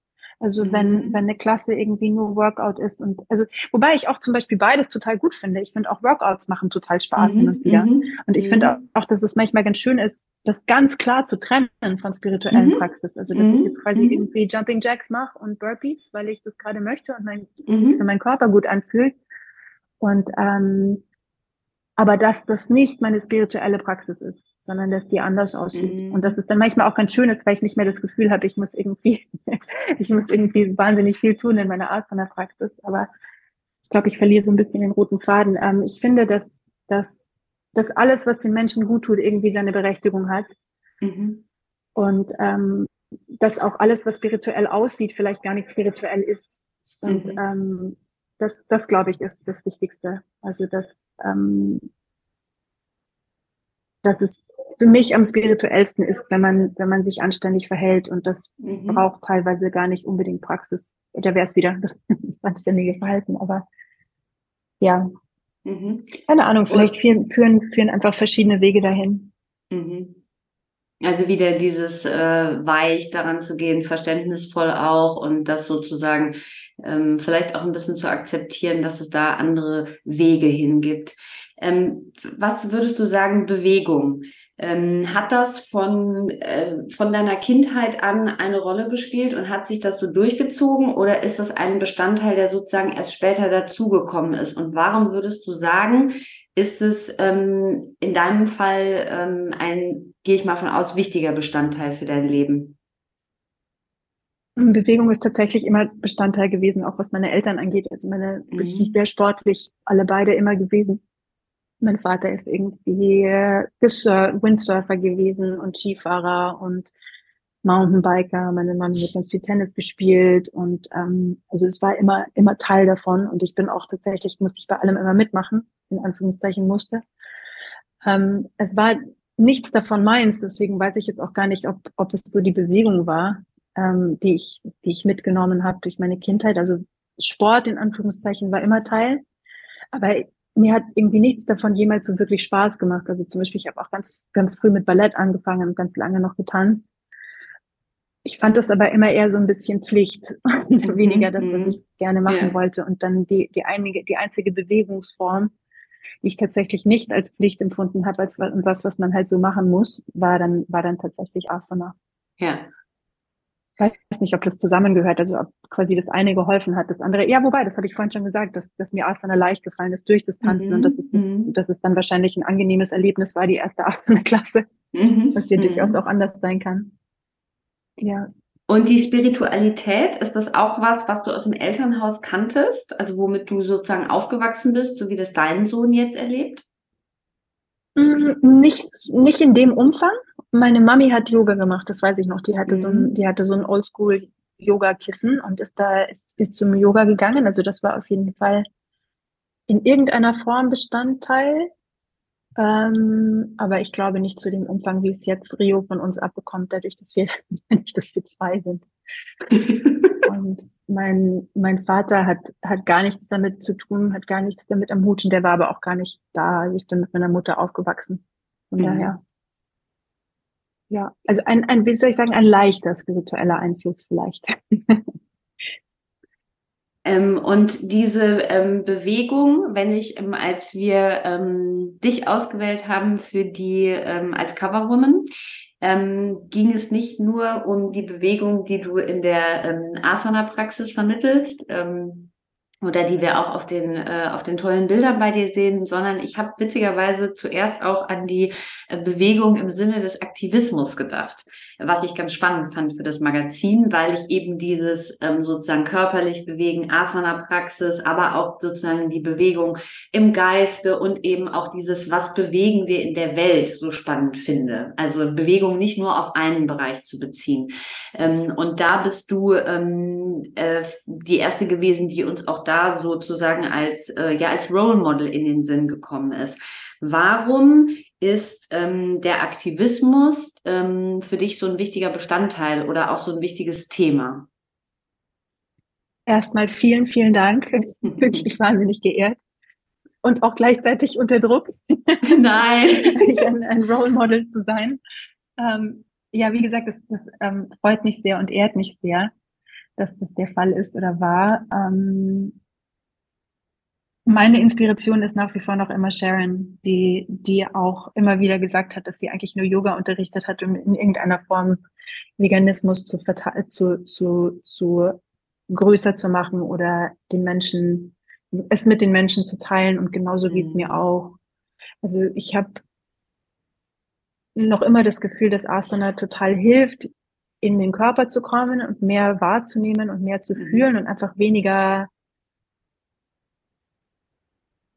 Also wenn, mhm. wenn eine Klasse irgendwie nur Workout ist und also, wobei ich auch zum Beispiel beides total gut finde. Ich finde auch Workouts machen total Spaß mhm. und wieder. Mhm. Und ich finde mhm. auch, dass es manchmal ganz schön ist, das ganz klar zu trennen von spirituellen mhm. Praxis. Also dass ich jetzt quasi irgendwie Jumping Jacks mache und Burpees, weil ich das gerade möchte und mein, sich für meinen Körper gut anfühlt. Und ähm, aber dass das nicht meine spirituelle Praxis ist, sondern dass die anders aussieht. Mhm. Und dass es dann manchmal auch ganz schön ist, weil ich nicht mehr das Gefühl habe, ich muss irgendwie, ich muss irgendwie wahnsinnig viel tun in meiner Art von der Praxis. Aber ich glaube, ich verliere so ein bisschen den roten Faden. Ähm, ich finde, dass, dass, dass alles, was den Menschen gut tut, irgendwie seine Berechtigung hat. Mhm. Und ähm, dass auch alles, was spirituell aussieht, vielleicht gar nicht spirituell ist. Und mhm. ähm, das, das glaube ich, ist das Wichtigste. Also, dass, ähm, dass es für mich am spirituellsten ist, wenn man, wenn man sich anständig verhält und das mhm. braucht teilweise gar nicht unbedingt Praxis. Da wäre es wieder das anständige Verhalten, aber ja. Mhm. Keine Ahnung, vielleicht führen, führen, führen einfach verschiedene Wege dahin. Mhm. Also wieder dieses äh, weich daran zu gehen, verständnisvoll auch und das sozusagen ähm, vielleicht auch ein bisschen zu akzeptieren, dass es da andere Wege hingibt. Ähm, was würdest du sagen, Bewegung? Ähm, hat das von, äh, von deiner Kindheit an eine Rolle gespielt und hat sich das so durchgezogen oder ist das ein Bestandteil, der sozusagen erst später dazugekommen ist? Und warum würdest du sagen, ist es ähm, in deinem Fall ähm, ein, gehe ich mal von aus, wichtiger Bestandteil für dein Leben? Bewegung ist tatsächlich immer Bestandteil gewesen, auch was meine Eltern angeht. Also meine mhm. sehr sportlich, alle beide immer gewesen. Mein Vater ist irgendwie Windsurfer gewesen und Skifahrer und Mountainbiker. Meine Mama hat ganz viel Tennis gespielt und ähm, also es war immer immer Teil davon und ich bin auch tatsächlich musste ich bei allem immer mitmachen in Anführungszeichen musste. Ähm, es war nichts davon meins, deswegen weiß ich jetzt auch gar nicht, ob ob es so die Bewegung war, ähm, die ich die ich mitgenommen habe durch meine Kindheit. Also Sport in Anführungszeichen war immer Teil, aber mir hat irgendwie nichts davon jemals so wirklich Spaß gemacht. Also zum Beispiel, ich habe auch ganz, ganz früh mit Ballett angefangen und ganz lange noch getanzt. Ich fand das aber immer eher so ein bisschen Pflicht und weniger das, was mhm. ich gerne machen ja. wollte. Und dann die, die, einige, die einzige Bewegungsform, die ich tatsächlich nicht als Pflicht empfunden habe, als was, was man halt so machen muss, war dann, war dann tatsächlich Asana. Ja weiß nicht, ob das zusammengehört, also ob quasi das eine geholfen hat, das andere. Ja, wobei, das habe ich vorhin schon gesagt, dass, dass mir Asana leicht gefallen ist durch das Tanzen mhm. und dass es, das, mhm. dass es dann wahrscheinlich ein angenehmes Erlebnis war, die erste Asana-Klasse, mhm. was hier mhm. durchaus auch anders sein kann. Ja. Und die Spiritualität, ist das auch was, was du aus dem Elternhaus kanntest? Also womit du sozusagen aufgewachsen bist, so wie das dein Sohn jetzt erlebt? Mm, nicht, nicht in dem Umfang. Meine Mami hat Yoga gemacht, das weiß ich noch. Die hatte mhm. so ein, mhm. die hatte so ein Oldschool Yoga-Kissen und ist da, ist, ist zum Yoga gegangen. Also das war auf jeden Fall in irgendeiner Form Bestandteil. Ähm, aber ich glaube nicht zu dem Umfang, wie es jetzt Rio von uns abbekommt, dadurch, dass wir, nicht, dass wir zwei sind. und mein, mein Vater hat, hat gar nichts damit zu tun, hat gar nichts damit am Hut und der war aber auch gar nicht da. Also ich bin mit meiner Mutter aufgewachsen. Von mhm. daher. Ja, also ein, ein, wie soll ich sagen, ein leichter spiritueller Einfluss vielleicht. Ähm, und diese ähm, Bewegung, wenn ich, ähm, als wir ähm, dich ausgewählt haben für die ähm, als Coverwoman, ähm, ging es nicht nur um die Bewegung, die du in der Asana-Praxis vermittelst, oder die wir auch auf den, äh, auf den tollen Bildern bei dir sehen, sondern ich habe witzigerweise zuerst auch an die äh, Bewegung im Sinne des Aktivismus gedacht, was ich ganz spannend fand für das Magazin, weil ich eben dieses ähm, sozusagen körperlich bewegen, Asana-Praxis, aber auch sozusagen die Bewegung im Geiste und eben auch dieses, was bewegen wir in der Welt, so spannend finde. Also Bewegung nicht nur auf einen Bereich zu beziehen. Ähm, und da bist du ähm, äh, die erste gewesen, die uns auch da sozusagen als, äh, ja, als Role Model in den Sinn gekommen ist. Warum ist ähm, der Aktivismus ähm, für dich so ein wichtiger Bestandteil oder auch so ein wichtiges Thema? Erstmal vielen, vielen Dank. Wirklich wahnsinnig geehrt. Und auch gleichzeitig unter Druck. Nein. ein, ein Role Model zu sein. Ähm, ja, wie gesagt, das, das ähm, freut mich sehr und ehrt mich sehr, dass das der Fall ist oder war. Ähm, meine Inspiration ist nach wie vor noch immer Sharon, die, die auch immer wieder gesagt hat, dass sie eigentlich nur Yoga unterrichtet hat, um in irgendeiner Form Veganismus zu, zu, zu, zu größer zu machen oder den Menschen, es mit den Menschen zu teilen und genauso mhm. geht's mir auch. Also ich habe noch immer das Gefühl, dass Asana total hilft, in den Körper zu kommen und mehr wahrzunehmen und mehr zu mhm. fühlen und einfach weniger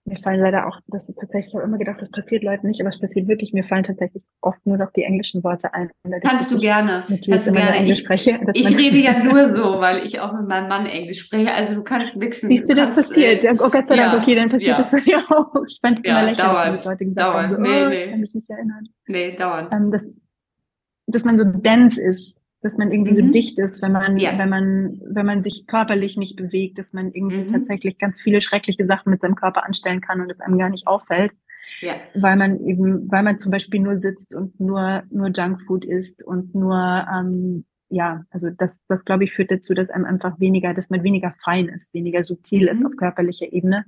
mir fallen leider auch, das ist tatsächlich, ich habe immer gedacht, das passiert Leuten nicht, aber es passiert wirklich, mir fallen tatsächlich oft nur noch die englischen Worte ein. Kannst du gerne. Kannst du gerne. Englisch ich, spreche, ich rede ja nur so, weil ich auch mit meinem Mann Englisch spreche. Also du kannst mixen. Siehst du, das kannst, passiert. Äh, oh Gott sei Dank, ja, okay, dann passiert ja. das bei dir auch. Ich fand ja, immer lächerlich, Leute gesagt dauernd. haben. So, nee, oh, nee. kann mich nicht erinnern. Nee, dauernd. Ähm, dass, dass man so dense ist dass man irgendwie mhm. so dicht ist, wenn man, ja. wenn man, wenn man sich körperlich nicht bewegt, dass man irgendwie mhm. tatsächlich ganz viele schreckliche Sachen mit seinem Körper anstellen kann und es einem gar nicht auffällt. Ja. Weil man eben, weil man zum Beispiel nur sitzt und nur, nur Junkfood isst und nur, ähm, ja, also das, das glaube ich führt dazu, dass einem einfach weniger, dass man weniger fein ist, weniger subtil mhm. ist auf körperlicher Ebene.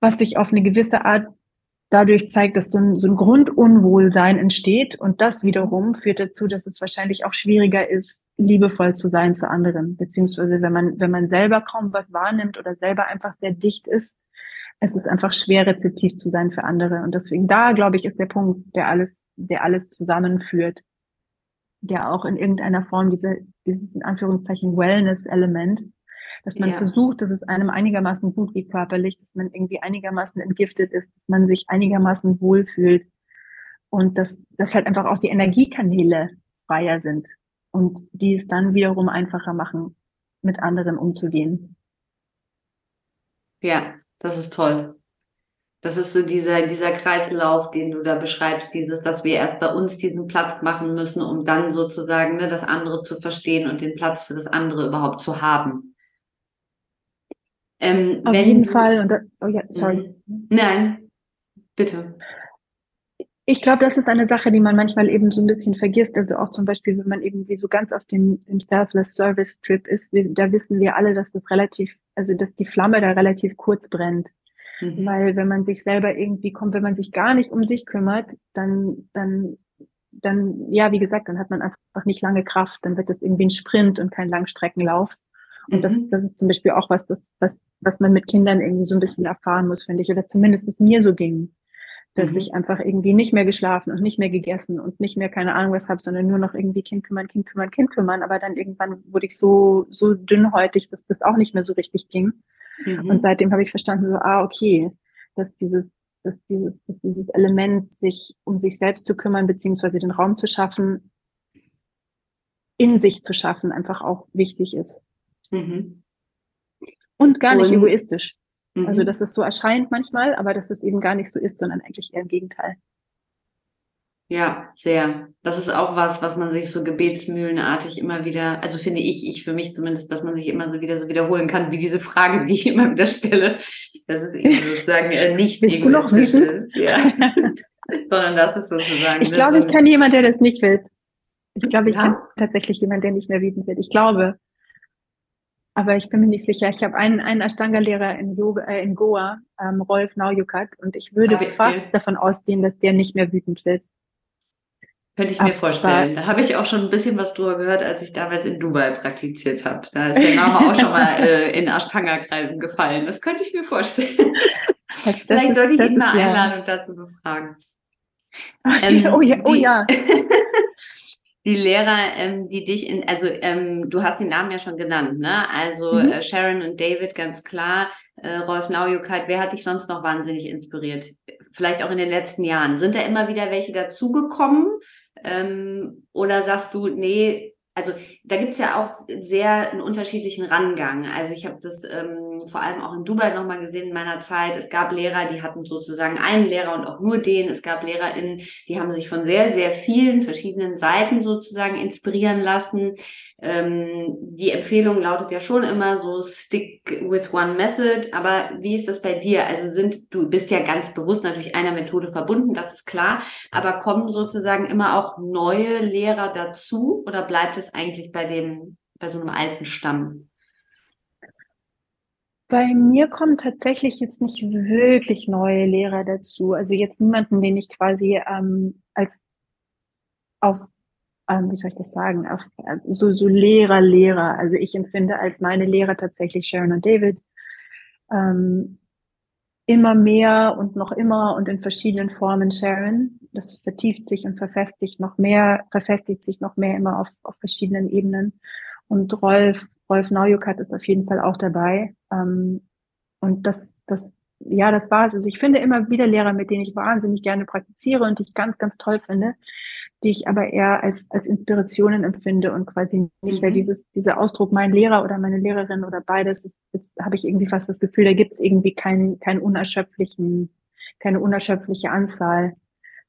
Was sich auf eine gewisse Art dadurch zeigt, dass so ein, so ein Grundunwohlsein entsteht. Und das wiederum führt dazu, dass es wahrscheinlich auch schwieriger ist, liebevoll zu sein zu anderen, beziehungsweise wenn man, wenn man selber kaum was wahrnimmt oder selber einfach sehr dicht ist, es ist einfach schwer rezeptiv zu sein für andere. Und deswegen da, glaube ich, ist der Punkt, der alles, der alles zusammenführt, der auch in irgendeiner Form diese, dieses in Anführungszeichen Wellness-Element dass man ja. versucht, dass es einem einigermaßen gut geht körperlich, dass man irgendwie einigermaßen entgiftet ist, dass man sich einigermaßen wohlfühlt und dass, dass halt einfach auch die Energiekanäle freier sind und die es dann wiederum einfacher machen, mit anderen umzugehen. Ja, das ist toll. Das ist so dieser, dieser Kreislauf, den du da beschreibst, dieses, dass wir erst bei uns diesen Platz machen müssen, um dann sozusagen ne, das andere zu verstehen und den Platz für das andere überhaupt zu haben. Ähm, Auf jeden Fall. Und da, oh ja, sorry. Nein, bitte. Ich glaube, das ist eine Sache, die man manchmal eben so ein bisschen vergisst. Also auch zum Beispiel, wenn man irgendwie so ganz auf dem, dem Selfless Service Trip ist, da wissen wir alle, dass das relativ, also dass die Flamme da relativ kurz brennt. Mhm. Weil wenn man sich selber irgendwie kommt, wenn man sich gar nicht um sich kümmert, dann, dann, dann, ja, wie gesagt, dann hat man einfach nicht lange Kraft. Dann wird das irgendwie ein Sprint und kein Langstreckenlauf. Und mhm. das, das ist zum Beispiel auch was, das, was, was man mit Kindern irgendwie so ein bisschen erfahren muss, finde ich, oder zumindest es mir so ging, dass mhm. ich einfach irgendwie nicht mehr geschlafen und nicht mehr gegessen und nicht mehr keine Ahnung was habe, sondern nur noch irgendwie Kind kümmern, Kind kümmern, Kind kümmern. Aber dann irgendwann wurde ich so, so dünnhäutig, dass das auch nicht mehr so richtig ging. Mhm. Und seitdem habe ich verstanden, so, ah, okay, dass dieses, dass dieses, dass dieses Element, sich um sich selbst zu kümmern, beziehungsweise den Raum zu schaffen, in sich zu schaffen, einfach auch wichtig ist. Mhm. Und gar nicht Und, egoistisch. Also, mhm. Also, dass es so erscheint manchmal, aber dass es eben gar nicht so ist, sondern eigentlich eher im Gegenteil. Ja, sehr. Das ist auch was, was man sich so gebetsmühlenartig immer wieder, also finde ich, ich für mich zumindest, dass man sich immer so wieder so wiederholen kann, wie diese Frage, die ich immer wieder stelle, dass es eben sozusagen äh, nicht Bist du noch wütend? ist. Ja. Sondern das ist sozusagen. Ich glaube, so ich kann jemand, der das nicht will. Ich glaube, ich ja. kann tatsächlich jemand, der nicht mehr wütend wird. Ich glaube aber ich bin mir nicht sicher. Ich habe einen, einen Ashtanga-Lehrer in, Yoga, äh, in Goa, ähm, Rolf Nauyukat, und ich würde okay. fast davon ausgehen, dass der nicht mehr wütend wird. Könnte ich mir vorstellen. Da habe ich auch schon ein bisschen was drüber gehört, als ich damals in Dubai praktiziert habe. Da ist der Name auch schon mal äh, in Ashtanga-Kreisen gefallen. Das könnte ich mir vorstellen. Das, Vielleicht sollte ich ihn mal einladen ja. und dazu befragen. Ähm, oh ja, oh ja. die Lehrer, ähm, die dich in, also ähm, du hast den Namen ja schon genannt, ne? Also mhm. äh, Sharon und David, ganz klar. Äh, Rolf Naujukat, wer hat dich sonst noch wahnsinnig inspiriert? Vielleicht auch in den letzten Jahren. Sind da immer wieder welche dazugekommen? Ähm, oder sagst du, nee, also da gibt's ja auch sehr einen unterschiedlichen Rangang. Also ich habe das ähm, vor allem auch in Dubai nochmal gesehen in meiner Zeit. Es gab Lehrer, die hatten sozusagen einen Lehrer und auch nur den. Es gab LehrerInnen, die haben sich von sehr, sehr vielen verschiedenen Seiten sozusagen inspirieren lassen. Ähm, die Empfehlung lautet ja schon immer so stick with one method. Aber wie ist das bei dir? Also sind, du bist ja ganz bewusst natürlich einer Methode verbunden, das ist klar. Aber kommen sozusagen immer auch neue Lehrer dazu oder bleibt es eigentlich bei dem, bei so einem alten Stamm? Bei mir kommen tatsächlich jetzt nicht wirklich neue Lehrer dazu. Also jetzt niemanden, den ich quasi ähm, als auf ähm, wie soll ich das sagen, auf, äh, so, so Lehrer, Lehrer. Also ich empfinde als meine Lehrer tatsächlich Sharon und David. Ähm, immer mehr und noch immer und in verschiedenen Formen Sharon. Das vertieft sich und verfestigt noch mehr, verfestigt sich noch mehr immer auf, auf verschiedenen Ebenen. Und Rolf, Rolf Naujukat ist auf jeden Fall auch dabei. Ähm, und das, das ja, das war es. Also ich finde immer wieder Lehrer, mit denen ich wahnsinnig gerne praktiziere und die ich ganz, ganz toll finde, die ich aber eher als, als Inspirationen empfinde und quasi nicht, mhm. weil dieses, dieser Ausdruck mein Lehrer oder meine Lehrerin oder beides, ist, ist habe ich irgendwie fast das Gefühl, da gibt es irgendwie keinen, keinen unerschöpflichen, keine unerschöpfliche Anzahl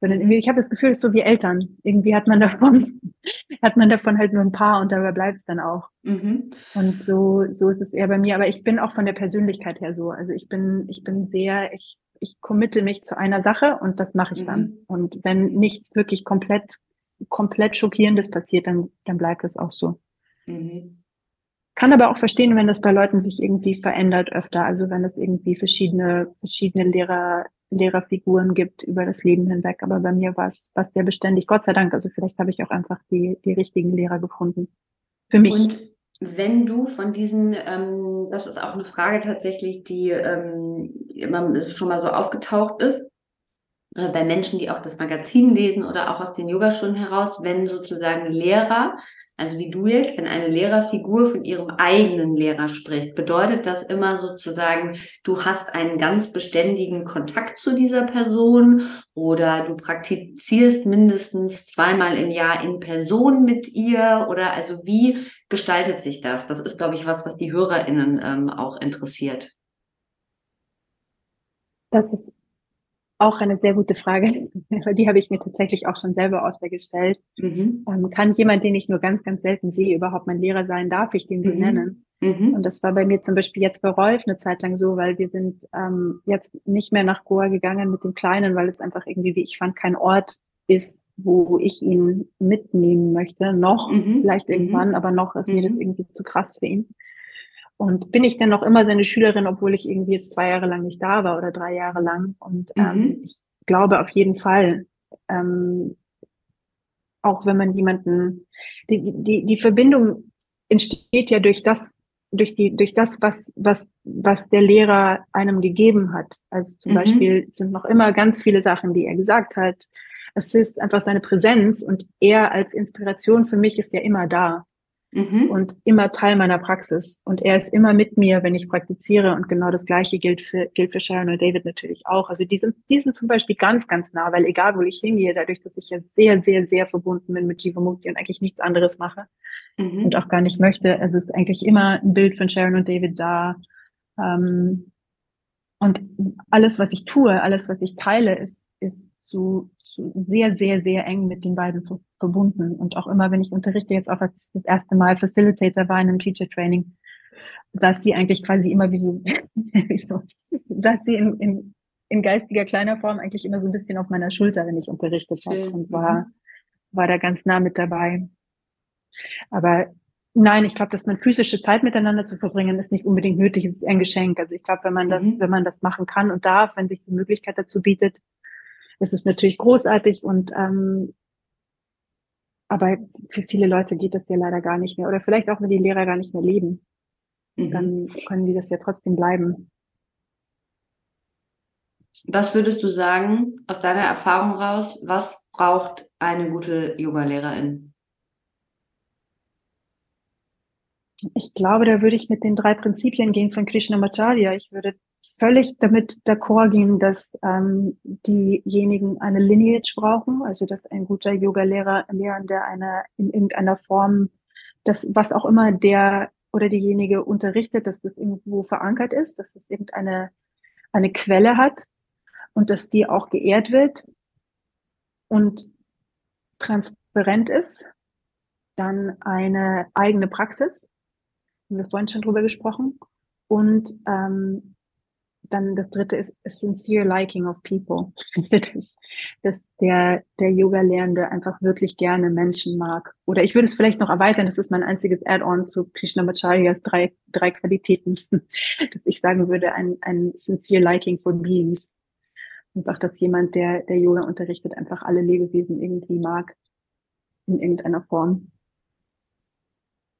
sondern irgendwie, ich habe das Gefühl, es ist so wie Eltern. Irgendwie hat man davon, hat man davon halt nur ein paar und dabei bleibt es dann auch. Mhm. Und so, so ist es eher bei mir. Aber ich bin auch von der Persönlichkeit her so. Also ich bin, ich bin sehr, ich, ich committe mich zu einer Sache und das mache ich mhm. dann. Und wenn nichts wirklich komplett, komplett schockierendes passiert, dann, dann bleibt es auch so. Mhm. Kann aber auch verstehen, wenn das bei Leuten sich irgendwie verändert öfter. Also wenn es irgendwie verschiedene, verschiedene Lehrer Lehrerfiguren gibt über das Leben hinweg. Aber bei mir war es was sehr beständig, Gott sei Dank. Also vielleicht habe ich auch einfach die, die richtigen Lehrer gefunden. Für mich. Und wenn du von diesen, ähm, das ist auch eine Frage tatsächlich, die ähm, immer schon mal so aufgetaucht ist, äh, bei Menschen, die auch das Magazin lesen oder auch aus den Yogastunden heraus, wenn sozusagen Lehrer also wie du jetzt, wenn eine Lehrerfigur von ihrem eigenen Lehrer spricht, bedeutet das immer sozusagen, du hast einen ganz beständigen Kontakt zu dieser Person oder du praktizierst mindestens zweimal im Jahr in Person mit ihr oder also wie gestaltet sich das? Das ist, glaube ich, was, was die HörerInnen ähm, auch interessiert. Das ist auch eine sehr gute Frage. Die habe ich mir tatsächlich auch schon selber öfter gestellt. Mhm. Ähm, kann jemand, den ich nur ganz, ganz selten sehe, überhaupt mein Lehrer sein? Darf ich den so mhm. nennen? Mhm. Und das war bei mir zum Beispiel jetzt bei Rolf eine Zeit lang so, weil wir sind ähm, jetzt nicht mehr nach Goa gegangen mit dem Kleinen, weil es einfach irgendwie, wie ich fand, kein Ort ist, wo ich ihn mitnehmen möchte. Noch, mhm. vielleicht mhm. irgendwann, aber noch ist mir das mhm. irgendwie zu krass für ihn. Und bin ich dann noch immer seine Schülerin, obwohl ich irgendwie jetzt zwei Jahre lang nicht da war oder drei Jahre lang? Und ähm, mhm. ich glaube auf jeden Fall, ähm, auch wenn man jemanden, die, die, die Verbindung entsteht ja durch das, durch die, durch das, was, was, was der Lehrer einem gegeben hat. Also zum mhm. Beispiel sind noch immer ganz viele Sachen, die er gesagt hat. Es ist einfach seine Präsenz und er als Inspiration für mich ist ja immer da mhm. und immer Teil meiner Praxis. Und er ist immer mit mir, wenn ich praktiziere. Und genau das Gleiche gilt für, gilt für Sharon und David natürlich auch. Also die sind, die sind zum Beispiel ganz, ganz nah, weil egal wo ich hingehe, dadurch, dass ich ja sehr, sehr, sehr verbunden bin mit Jivamukti und eigentlich nichts anderes mache mhm. und auch gar nicht möchte, also ist eigentlich immer ein Bild von Sharon und David da. Ähm, und alles, was ich tue, alles, was ich teile, ist, ist zu, zu sehr, sehr, sehr eng mit den beiden verbunden. Und auch immer, wenn ich unterrichte, jetzt auch als das erste Mal Facilitator war in einem Teacher Training, saß sie eigentlich quasi immer wie so, wie so saß sie in, in, in geistiger kleiner Form eigentlich immer so ein bisschen auf meiner Schulter, wenn ich unterrichtet habe und war, mhm. war da ganz nah mit dabei. Aber Nein, ich glaube, dass man physische Zeit miteinander zu verbringen, ist nicht unbedingt nötig. Es ist ein Geschenk. Also ich glaube, wenn man das, mhm. wenn man das machen kann und darf, wenn sich die Möglichkeit dazu bietet, ist es natürlich großartig und ähm, aber für viele Leute geht das ja leider gar nicht mehr. Oder vielleicht auch, wenn die Lehrer gar nicht mehr leben. Mhm. Dann können die das ja trotzdem bleiben. Was würdest du sagen, aus deiner Erfahrung raus, was braucht eine gute Yoga-Lehrerin? Ich glaube, da würde ich mit den drei Prinzipien gehen von Krishnamacharya. Ich würde völlig damit d'accord gehen, dass ähm, diejenigen eine Lineage brauchen, also dass ein guter Yoga-Lehrer, Lehrender eine in irgendeiner Form, das was auch immer der oder diejenige unterrichtet, dass das irgendwo verankert ist, dass es irgendeine eine Quelle hat und dass die auch geehrt wird und transparent ist. Dann eine eigene Praxis, haben wir vorhin schon drüber gesprochen, und ähm, dann das dritte ist a sincere liking of people. dass, dass der, der Yoga-Lehrende einfach wirklich gerne Menschen mag. Oder ich würde es vielleicht noch erweitern, das ist mein einziges Add-on zu Krishnamacharyas drei, drei Qualitäten, dass ich sagen würde, ein, ein sincere liking for beings. Einfach, dass jemand, der, der Yoga unterrichtet, einfach alle Lebewesen irgendwie mag. In irgendeiner Form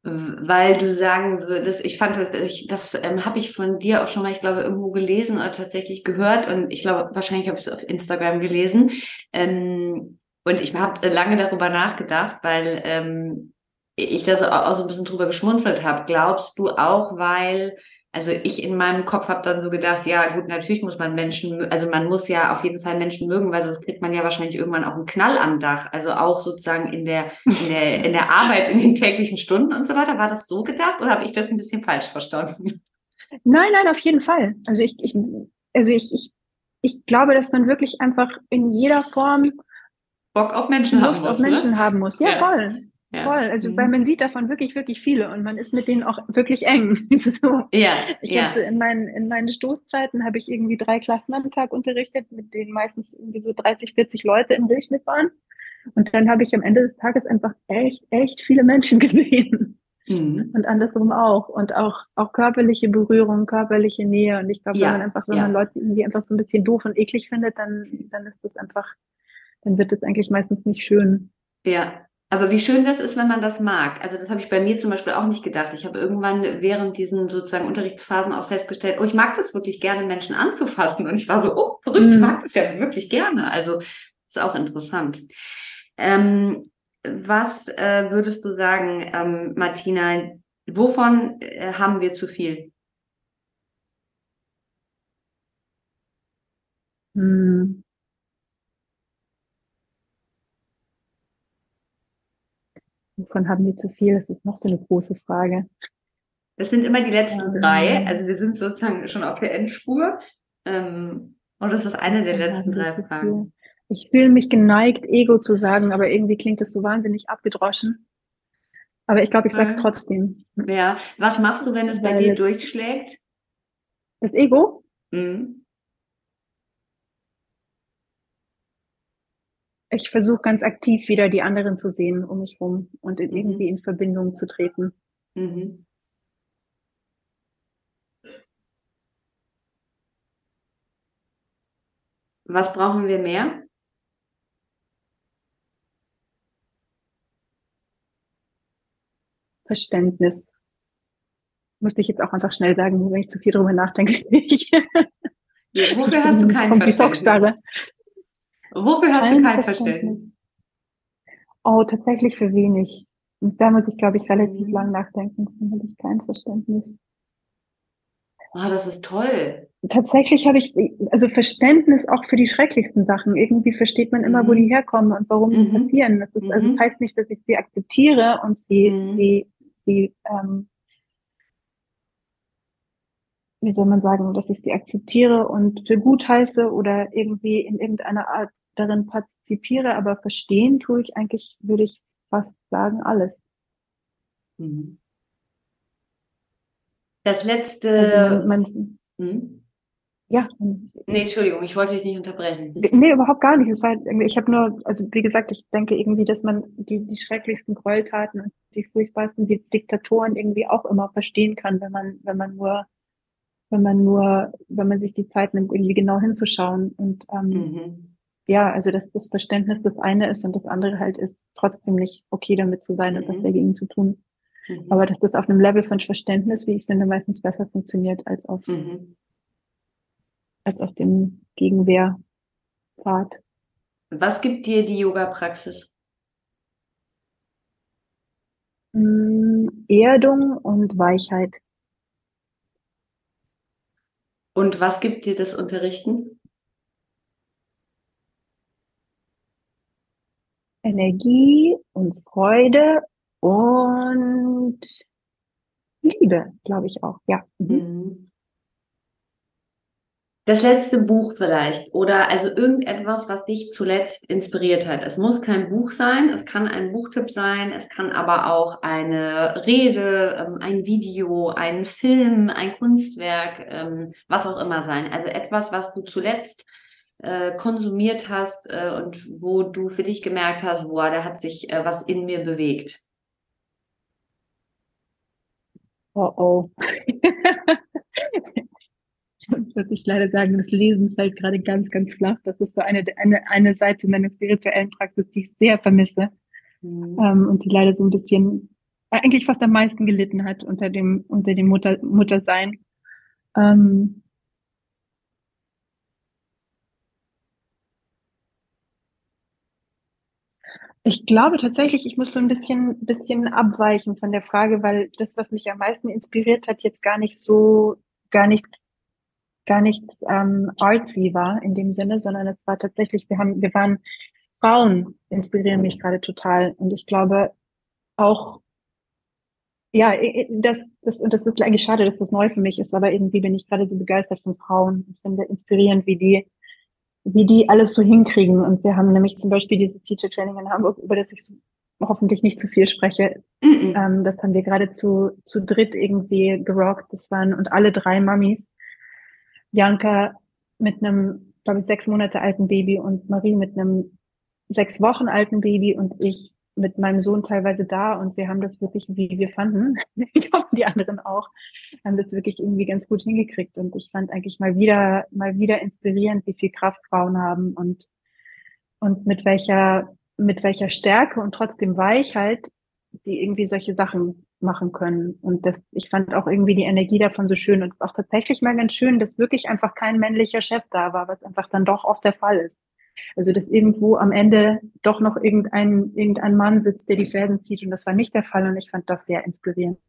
weil du sagen würdest, ich fand das, das ähm, habe ich von dir auch schon mal, ich glaube, irgendwo gelesen oder tatsächlich gehört und ich glaube, wahrscheinlich habe ich es auf Instagram gelesen. Ähm, und ich habe lange darüber nachgedacht, weil ähm, ich da so, auch so ein bisschen drüber geschmunzelt habe. Glaubst du auch, weil also ich in meinem Kopf habe dann so gedacht, ja gut, natürlich muss man Menschen, also man muss ja auf jeden Fall Menschen mögen, weil sonst kriegt man ja wahrscheinlich irgendwann auch einen Knall am Dach. Also auch sozusagen in der, in der, in der Arbeit, in den täglichen Stunden und so weiter. War das so gedacht oder habe ich das ein bisschen falsch verstanden? Nein, nein, auf jeden Fall. Also ich, ich also ich, ich, ich glaube, dass man wirklich einfach in jeder Form Bock auf Menschen Lust haben muss. auf Menschen ne? haben muss. Ja, ja. voll. Ja. Voll, also mhm. weil man sieht davon wirklich, wirklich viele und man ist mit denen auch wirklich eng. so. Ja. Ich ja. habe in meinen, in meinen Stoßzeiten habe ich irgendwie drei Klassen am Tag unterrichtet, mit denen meistens irgendwie so 30, 40 Leute im Durchschnitt waren. Und dann habe ich am Ende des Tages einfach echt, echt viele Menschen gesehen. Mhm. Und andersrum auch. Und auch, auch körperliche Berührung, körperliche Nähe. Und ich glaube, ja, wenn man einfach, wenn ja. man Leute irgendwie einfach so ein bisschen doof und eklig findet, dann, dann ist das einfach, dann wird das eigentlich meistens nicht schön. Ja, aber wie schön das ist, wenn man das mag. Also das habe ich bei mir zum Beispiel auch nicht gedacht. Ich habe irgendwann während diesen sozusagen Unterrichtsphasen auch festgestellt, oh, ich mag das wirklich gerne, Menschen anzufassen. Und ich war so, oh, verrückt, mhm. ich mag das ja wirklich gerne. Also ist auch interessant. Ähm, was äh, würdest du sagen, ähm, Martina, wovon äh, haben wir zu viel? Hm. Wovon haben wir zu viel? Das ist noch so eine große Frage. Das sind immer die letzten ähm, drei. Also wir sind sozusagen schon auf der Endspur. Ähm, und das ist eine der letzten drei Fragen. Ich fühle mich geneigt, Ego zu sagen, aber irgendwie klingt das so wahnsinnig abgedroschen. Aber ich glaube, ich sage es trotzdem. Ja. Was machst du, wenn es bei dir durchschlägt? Das Ego? Mhm. Ich versuche ganz aktiv wieder die anderen zu sehen um mich herum und in, mhm. irgendwie in Verbindung zu treten. Mhm. Was brauchen wir mehr? Verständnis. Musste ich jetzt auch einfach schnell sagen, wenn ich zu viel darüber nachdenke. ja, wofür hast du kein Verständnis? Wofür hast du kein Verständnis? Oh, tatsächlich für wenig. Und da muss ich, glaube ich, relativ mhm. lang nachdenken. Dann habe ich kein Verständnis. Ah, das ist toll. Tatsächlich habe ich also Verständnis auch für die schrecklichsten Sachen. Irgendwie versteht man immer, mhm. wo die herkommen und warum mhm. sie passieren. Das ist, also das mhm. heißt nicht, dass ich sie akzeptiere und sie, mhm. sie sie, ähm, wie soll man sagen, dass ich sie akzeptiere und für gut heiße oder irgendwie in irgendeiner Art darin partizipiere, aber verstehen tue ich eigentlich, würde ich fast sagen, alles. Mhm. Das letzte. Also man, man, hm? Ja. Nee, Entschuldigung, ich wollte dich nicht unterbrechen. Nee, überhaupt gar nicht. Es war, ich habe nur, also wie gesagt, ich denke irgendwie, dass man die, die schrecklichsten Gräueltaten und die furchtbarsten die Diktatoren irgendwie auch immer verstehen kann, wenn man, wenn man nur, wenn man nur, wenn man sich die Zeit nimmt, irgendwie genau hinzuschauen. Und ähm, mhm. Ja, also dass das Verständnis das eine ist und das andere halt ist, trotzdem nicht okay damit zu sein mhm. und was dagegen zu tun. Mhm. Aber dass das auf einem Level von Verständnis, wie ich finde, meistens besser funktioniert als auf mhm als auf dem Gegenwehrpfad. Was gibt dir die Yoga-Praxis? Mm, Erdung und Weichheit. Und was gibt dir das Unterrichten? Energie und Freude und Liebe, glaube ich auch, ja. Mhm. mhm. Das letzte Buch vielleicht oder also irgendetwas, was dich zuletzt inspiriert hat. Es muss kein Buch sein, es kann ein Buchtipp sein, es kann aber auch eine Rede, ähm, ein Video, ein Film, ein Kunstwerk, ähm, was auch immer sein. Also etwas, was du zuletzt äh, konsumiert hast äh, und wo du für dich gemerkt hast, boah, da hat sich äh, was in mir bewegt. Oh oh. muss ich leider sagen, das Lesen fällt gerade ganz, ganz flach. Das ist so eine, eine, eine Seite meiner spirituellen Praxis, die ich sehr vermisse. Mhm. Ähm, und die leider so ein bisschen, eigentlich fast am meisten gelitten hat unter dem, unter dem Mutter, Muttersein. Ähm, Ich glaube tatsächlich, ich muss so ein bisschen, bisschen abweichen von der Frage, weil das, was mich am meisten inspiriert hat, jetzt gar nicht so, gar nicht gar nicht ähm, artsy war in dem Sinne, sondern es war tatsächlich, wir haben, wir waren Frauen inspirieren mich gerade total und ich glaube auch ja, das, das, und das ist eigentlich schade, dass das neu für mich ist, aber irgendwie bin ich gerade so begeistert von Frauen. Ich finde inspirierend, wie die, wie die alles so hinkriegen. Und wir haben nämlich zum Beispiel dieses Teacher Training in Hamburg, über das ich so hoffentlich nicht zu viel spreche. Mm -mm. Ähm, das haben wir gerade zu, zu dritt irgendwie gerockt. Das waren, und alle drei Mummies Janka mit einem, glaube ich, sechs Monate alten Baby und Marie mit einem sechs Wochen alten Baby und ich mit meinem Sohn teilweise da und wir haben das wirklich, wie wir fanden, ich hoffe die anderen auch, haben das wirklich irgendwie ganz gut hingekriegt und ich fand eigentlich mal wieder, mal wieder inspirierend, wie viel Kraft Frauen haben und, und mit welcher, mit welcher Stärke und trotzdem Weichheit sie irgendwie solche Sachen machen können. Und das, ich fand auch irgendwie die Energie davon so schön und auch tatsächlich mal ganz schön, dass wirklich einfach kein männlicher Chef da war, was einfach dann doch oft der Fall ist. Also, dass irgendwo am Ende doch noch irgendein, irgendein Mann sitzt, der die Fäden zieht. Und das war nicht der Fall. Und ich fand das sehr inspirierend.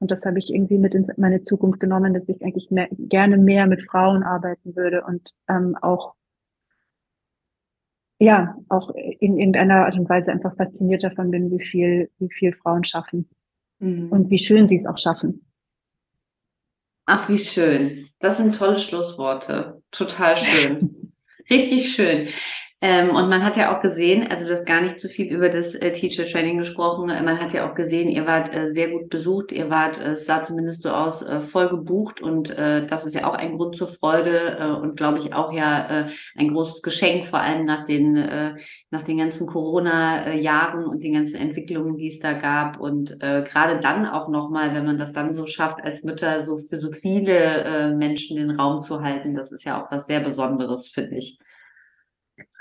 Und das habe ich irgendwie mit in meine Zukunft genommen, dass ich eigentlich mehr, gerne mehr mit Frauen arbeiten würde und ähm, auch ja auch in irgendeiner Art und Weise einfach fasziniert davon bin, wie viel wie viel Frauen schaffen mhm. und wie schön sie es auch schaffen. Ach, wie schön. Das sind tolle Schlussworte. Total schön. Richtig schön. Ähm, und man hat ja auch gesehen, also du hast gar nicht so viel über das äh, Teacher Training gesprochen. Man hat ja auch gesehen, ihr wart äh, sehr gut besucht. Ihr wart, äh, es sah zumindest so aus, äh, voll gebucht. Und äh, das ist ja auch ein Grund zur Freude äh, und glaube ich auch ja äh, ein großes Geschenk, vor allem nach den, äh, nach den ganzen Corona-Jahren und den ganzen Entwicklungen, die es da gab. Und äh, gerade dann auch nochmal, wenn man das dann so schafft, als Mütter so für so viele äh, Menschen den Raum zu halten, das ist ja auch was sehr Besonderes, finde ich.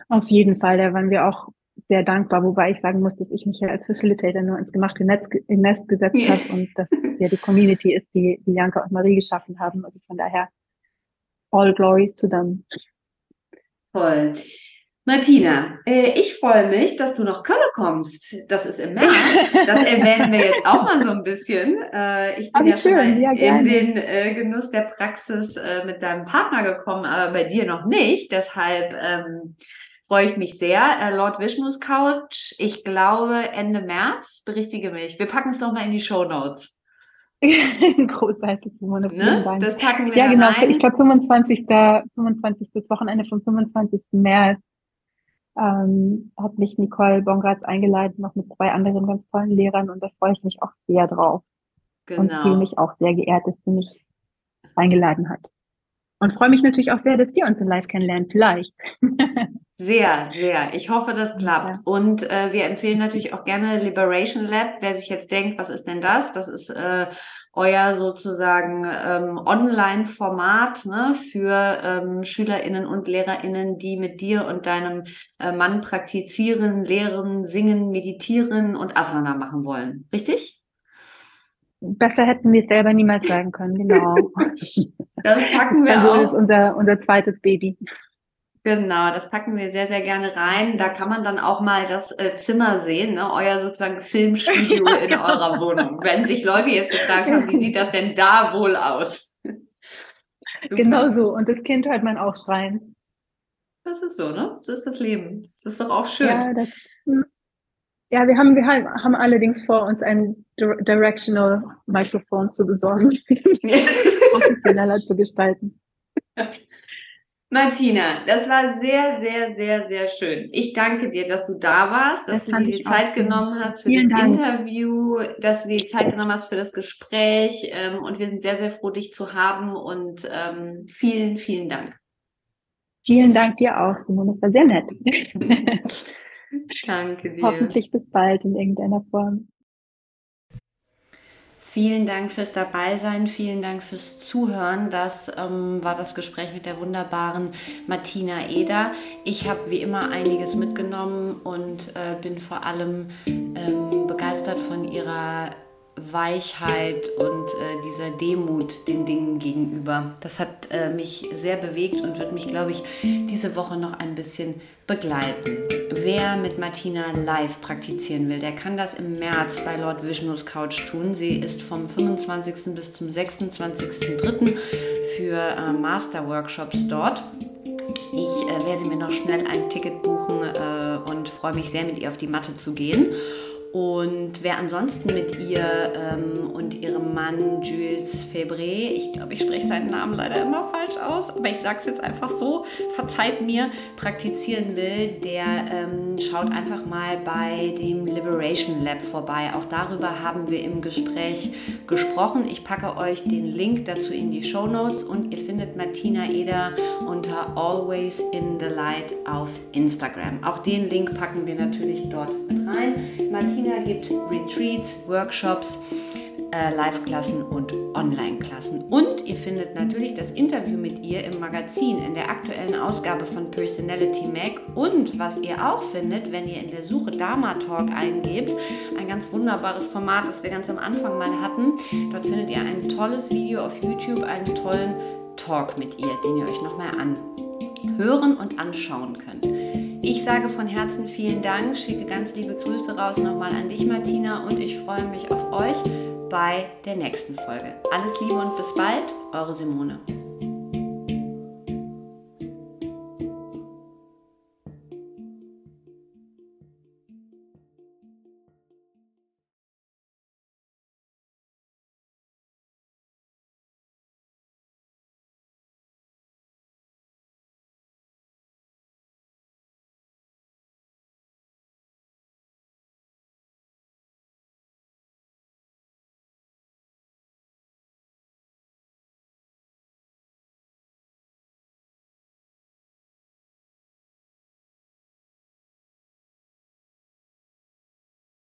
Auf jeden Fall, da waren wir auch sehr dankbar, wobei ich sagen muss, dass ich mich ja als Facilitator nur ins gemachte Netz, im Nest gesetzt yeah. habe und dass es ja die Community ist, die, die Janka und Marie geschaffen haben. Also von daher, all glories to them. Toll. Martina, äh, ich freue mich, dass du nach Köln kommst. Das ist im März. Das erwähnen wir jetzt auch mal so ein bisschen. Äh, ich bin ja schon ja, in den äh, Genuss der Praxis äh, mit deinem Partner gekommen, aber bei dir noch nicht. Deshalb ähm, freue ich mich sehr. Äh, Lord Vishnus Couch, ich glaube Ende März, berichtige mich. Wir packen es nochmal in die Show Notes. Großartig, Simone. Ne? Dank. Das packen wir Ja, genau. Rein. Ich glaube, 25. 25. Das Wochenende vom 25. März ähm, hat mich Nicole Bongratz eingeladen, noch mit zwei anderen ganz tollen Lehrern und da freue ich mich auch sehr drauf. Genau. Und fühle mich auch sehr geehrt, dass sie mich eingeladen hat. Und freue mich natürlich auch sehr, dass wir uns in Live kennenlernen, vielleicht. Sehr, sehr. Ich hoffe, das klappt. Ja. Und äh, wir empfehlen natürlich auch gerne Liberation Lab. Wer sich jetzt denkt, was ist denn das? Das ist äh, euer sozusagen ähm, Online-Format ne, für ähm, SchülerInnen und LehrerInnen, die mit dir und deinem äh, Mann praktizieren, lehren, singen, meditieren und Asana machen wollen. Richtig? Besser hätten wir es selber niemals sagen können, genau. das packen wir also auch. Das ist unser, unser zweites Baby. Genau, das packen wir sehr, sehr gerne rein. Da kann man dann auch mal das äh, Zimmer sehen, ne? euer sozusagen Filmstudio in genau. eurer Wohnung. Wenn sich Leute jetzt gefragt haben, wie sieht das denn da wohl aus? genau so. Und das Kind hört man auch schreien. Das ist so, ne? So ist das Leben. Das ist doch auch schön. Ja, das, hm. ja wir, haben, wir haben allerdings vor, uns ein Directional Mikrofon zu besorgen, professioneller zu gestalten. Martina, das war sehr, sehr, sehr, sehr schön. Ich danke dir, dass du da warst, dass das du dir die Zeit genommen hast für Vielen das Dank. Interview, dass du dir die Zeit genommen hast für das Gespräch. Ähm, und wir sind sehr, sehr froh, dich zu haben. Und ähm, vielen, vielen Dank. Vielen Dank dir auch, Simon. Das war sehr nett. danke dir. Hoffentlich bis bald in irgendeiner Form. Vielen Dank fürs Dabeisein, vielen Dank fürs Zuhören. Das ähm, war das Gespräch mit der wunderbaren Martina Eder. Ich habe wie immer einiges mitgenommen und äh, bin vor allem ähm, begeistert von ihrer Weichheit und äh, dieser Demut den Dingen gegenüber. Das hat äh, mich sehr bewegt und wird mich, glaube ich, diese Woche noch ein bisschen begleiten. Wer mit Martina live praktizieren will, der kann das im März bei Lord Vishnus Couch tun. Sie ist vom 25. bis zum 26.03. für äh, Master-Workshops dort. Ich äh, werde mir noch schnell ein Ticket buchen äh, und freue mich sehr, mit ihr auf die Matte zu gehen. Und wer ansonsten mit ihr ähm, und ihrem Mann Jules Febré, ich glaube, ich spreche seinen Namen leider immer falsch aus, aber ich sage es jetzt einfach so, verzeiht mir, praktizieren will, der ähm, schaut einfach mal bei dem Liberation Lab vorbei. Auch darüber haben wir im Gespräch gesprochen. Ich packe euch den Link dazu in die Show Notes und ihr findet Martina Eder unter Always in the Light auf Instagram. Auch den Link packen wir natürlich dort mit rein. Martina gibt Retreats, Workshops, äh, Live-Klassen und Online-Klassen. Und ihr findet natürlich das Interview mit ihr im Magazin in der aktuellen Ausgabe von Personality Mag. Und was ihr auch findet, wenn ihr in der Suche Dharma Talk eingebt, ein ganz wunderbares Format, das wir ganz am Anfang mal hatten. Dort findet ihr ein tolles Video auf YouTube, einen tollen Talk mit ihr, den ihr euch nochmal anhören und anschauen könnt. Ich sage von Herzen vielen Dank, schicke ganz liebe Grüße raus nochmal an dich, Martina, und ich freue mich auf euch bei der nächsten Folge. Alles Liebe und bis bald, eure Simone.